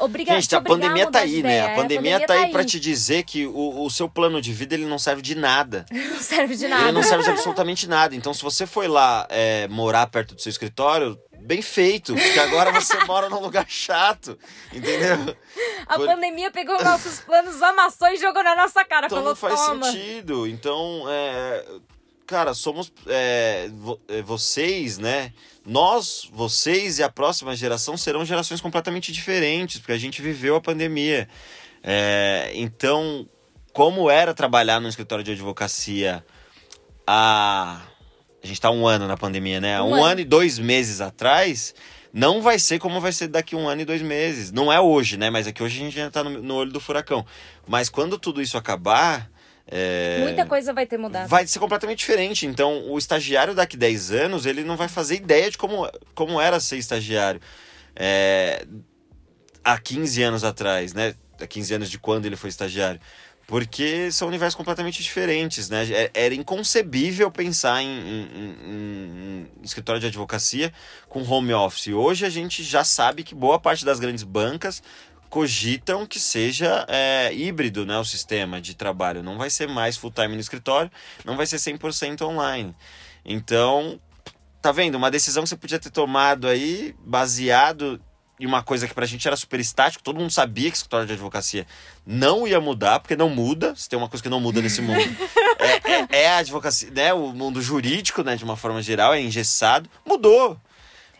obrigar Gente, a pandemia tá aí, né? A pandemia, a pandemia tá, tá aí, aí. para te dizer que o, o seu plano de vida ele não serve de nada. [laughs] não serve de nada. Ele não serve de absolutamente nada. Então, se você foi lá é, morar perto do seu escritório, bem feito, porque agora você [laughs] mora num lugar chato, entendeu? A Por... pandemia pegou nossos planos, amassou e jogou na nossa cara. Então falou, não faz Toma. sentido. Então, é, cara, somos é, é, vocês, né? Nós, vocês e a próxima geração serão gerações completamente diferentes, porque a gente viveu a pandemia. É, então, como era trabalhar no escritório de advocacia a a gente está um ano na pandemia, né? Um, um ano. ano. e dois meses atrás, não vai ser como vai ser daqui um ano e dois meses. Não é hoje, né? Mas é que hoje a gente já está no, no olho do furacão. Mas quando tudo isso acabar, é... Muita coisa vai ter mudado. Vai ser completamente diferente. Então, o estagiário daqui 10 anos, ele não vai fazer ideia de como, como era ser estagiário é... há 15 anos atrás, né? Há 15 anos de quando ele foi estagiário porque são universos completamente diferentes, né? É, era inconcebível pensar em, em, em, em, escritório de advocacia com home office. Hoje a gente já sabe que boa parte das grandes bancas cogitam que seja é, híbrido né, o sistema de trabalho. Não vai ser mais full-time no escritório, não vai ser 100% online. Então, tá vendo? Uma decisão que você podia ter tomado aí, baseado e uma coisa que pra gente era super estático, todo mundo sabia que escritório de advocacia não ia mudar, porque não muda, se tem uma coisa que não muda nesse mundo, é, [laughs] é, é, a advocacia, né, o mundo jurídico, né, de uma forma geral, é engessado, mudou.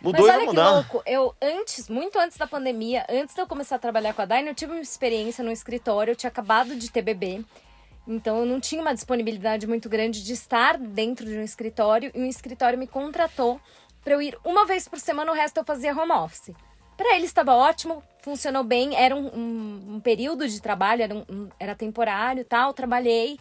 Mudou Mas olha mudar. que louco, eu antes, muito antes da pandemia, antes de eu começar a trabalhar com a Daina, eu tive uma experiência no escritório, eu tinha acabado de ter bebê, então eu não tinha uma disponibilidade muito grande de estar dentro de um escritório, e um escritório me contratou para eu ir uma vez por semana, o resto eu fazia home office. Para ele estava ótimo, funcionou bem, era um, um, um período de trabalho, era, era temporário tal, trabalhei.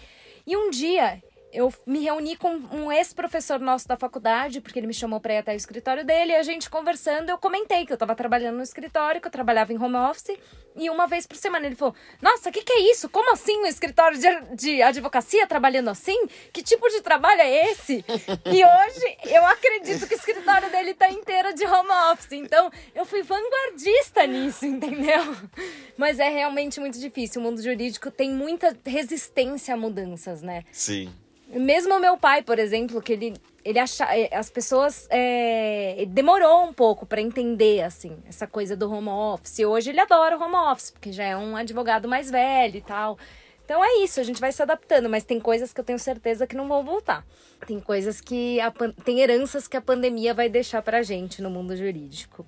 E um dia eu me reuni com um ex-professor nosso da faculdade, porque ele me chamou para ir até o escritório dele, e a gente conversando, eu comentei que eu estava trabalhando no escritório, que eu trabalhava em home office, e uma vez por semana ele falou: Nossa, o que, que é isso? Como assim um escritório de, de advocacia trabalhando assim? Que tipo de trabalho é esse? [laughs] e hoje eu acredito que o escritório dele está inteiro de home office, então eu fui vanguardista nisso, entendeu? Mas é realmente muito difícil. O mundo jurídico tem muita resistência a mudanças, né? Sim. Mesmo meu pai, por exemplo, que ele, ele acha, é, as pessoas é, demorou um pouco para entender assim essa coisa do home office. Hoje ele adora o home office porque já é um advogado mais velho e tal. Então é isso, a gente vai se adaptando, mas tem coisas que eu tenho certeza que não vão voltar. Tem coisas que a, tem heranças que a pandemia vai deixar pra gente no mundo jurídico.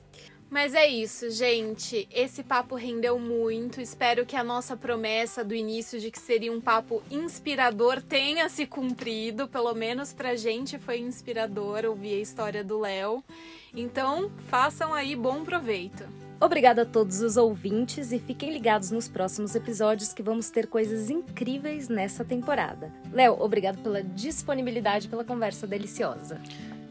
Mas é isso, gente. Esse papo rendeu muito. Espero que a nossa promessa do início de que seria um papo inspirador tenha se cumprido. Pelo menos pra gente foi inspirador ouvir a história do Léo. Então, façam aí bom proveito. Obrigada a todos os ouvintes e fiquem ligados nos próximos episódios que vamos ter coisas incríveis nessa temporada. Léo, obrigado pela disponibilidade pela conversa deliciosa.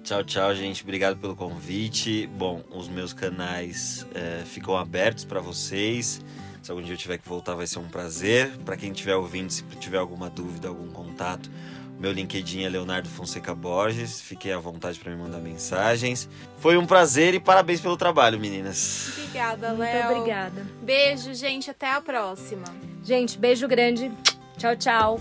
Tchau, tchau, gente. Obrigado pelo convite. Bom, os meus canais é, ficam abertos para vocês. Se algum dia eu tiver que voltar, vai ser um prazer. Para quem estiver ouvindo, se tiver alguma dúvida, algum contato, meu LinkedIn é Leonardo Fonseca Borges. Fiquei à vontade para me mandar mensagens. Foi um prazer e parabéns pelo trabalho, meninas. Obrigada, Léo. Muito obrigada. Beijo, gente. Até a próxima. Gente, beijo grande. Tchau, tchau.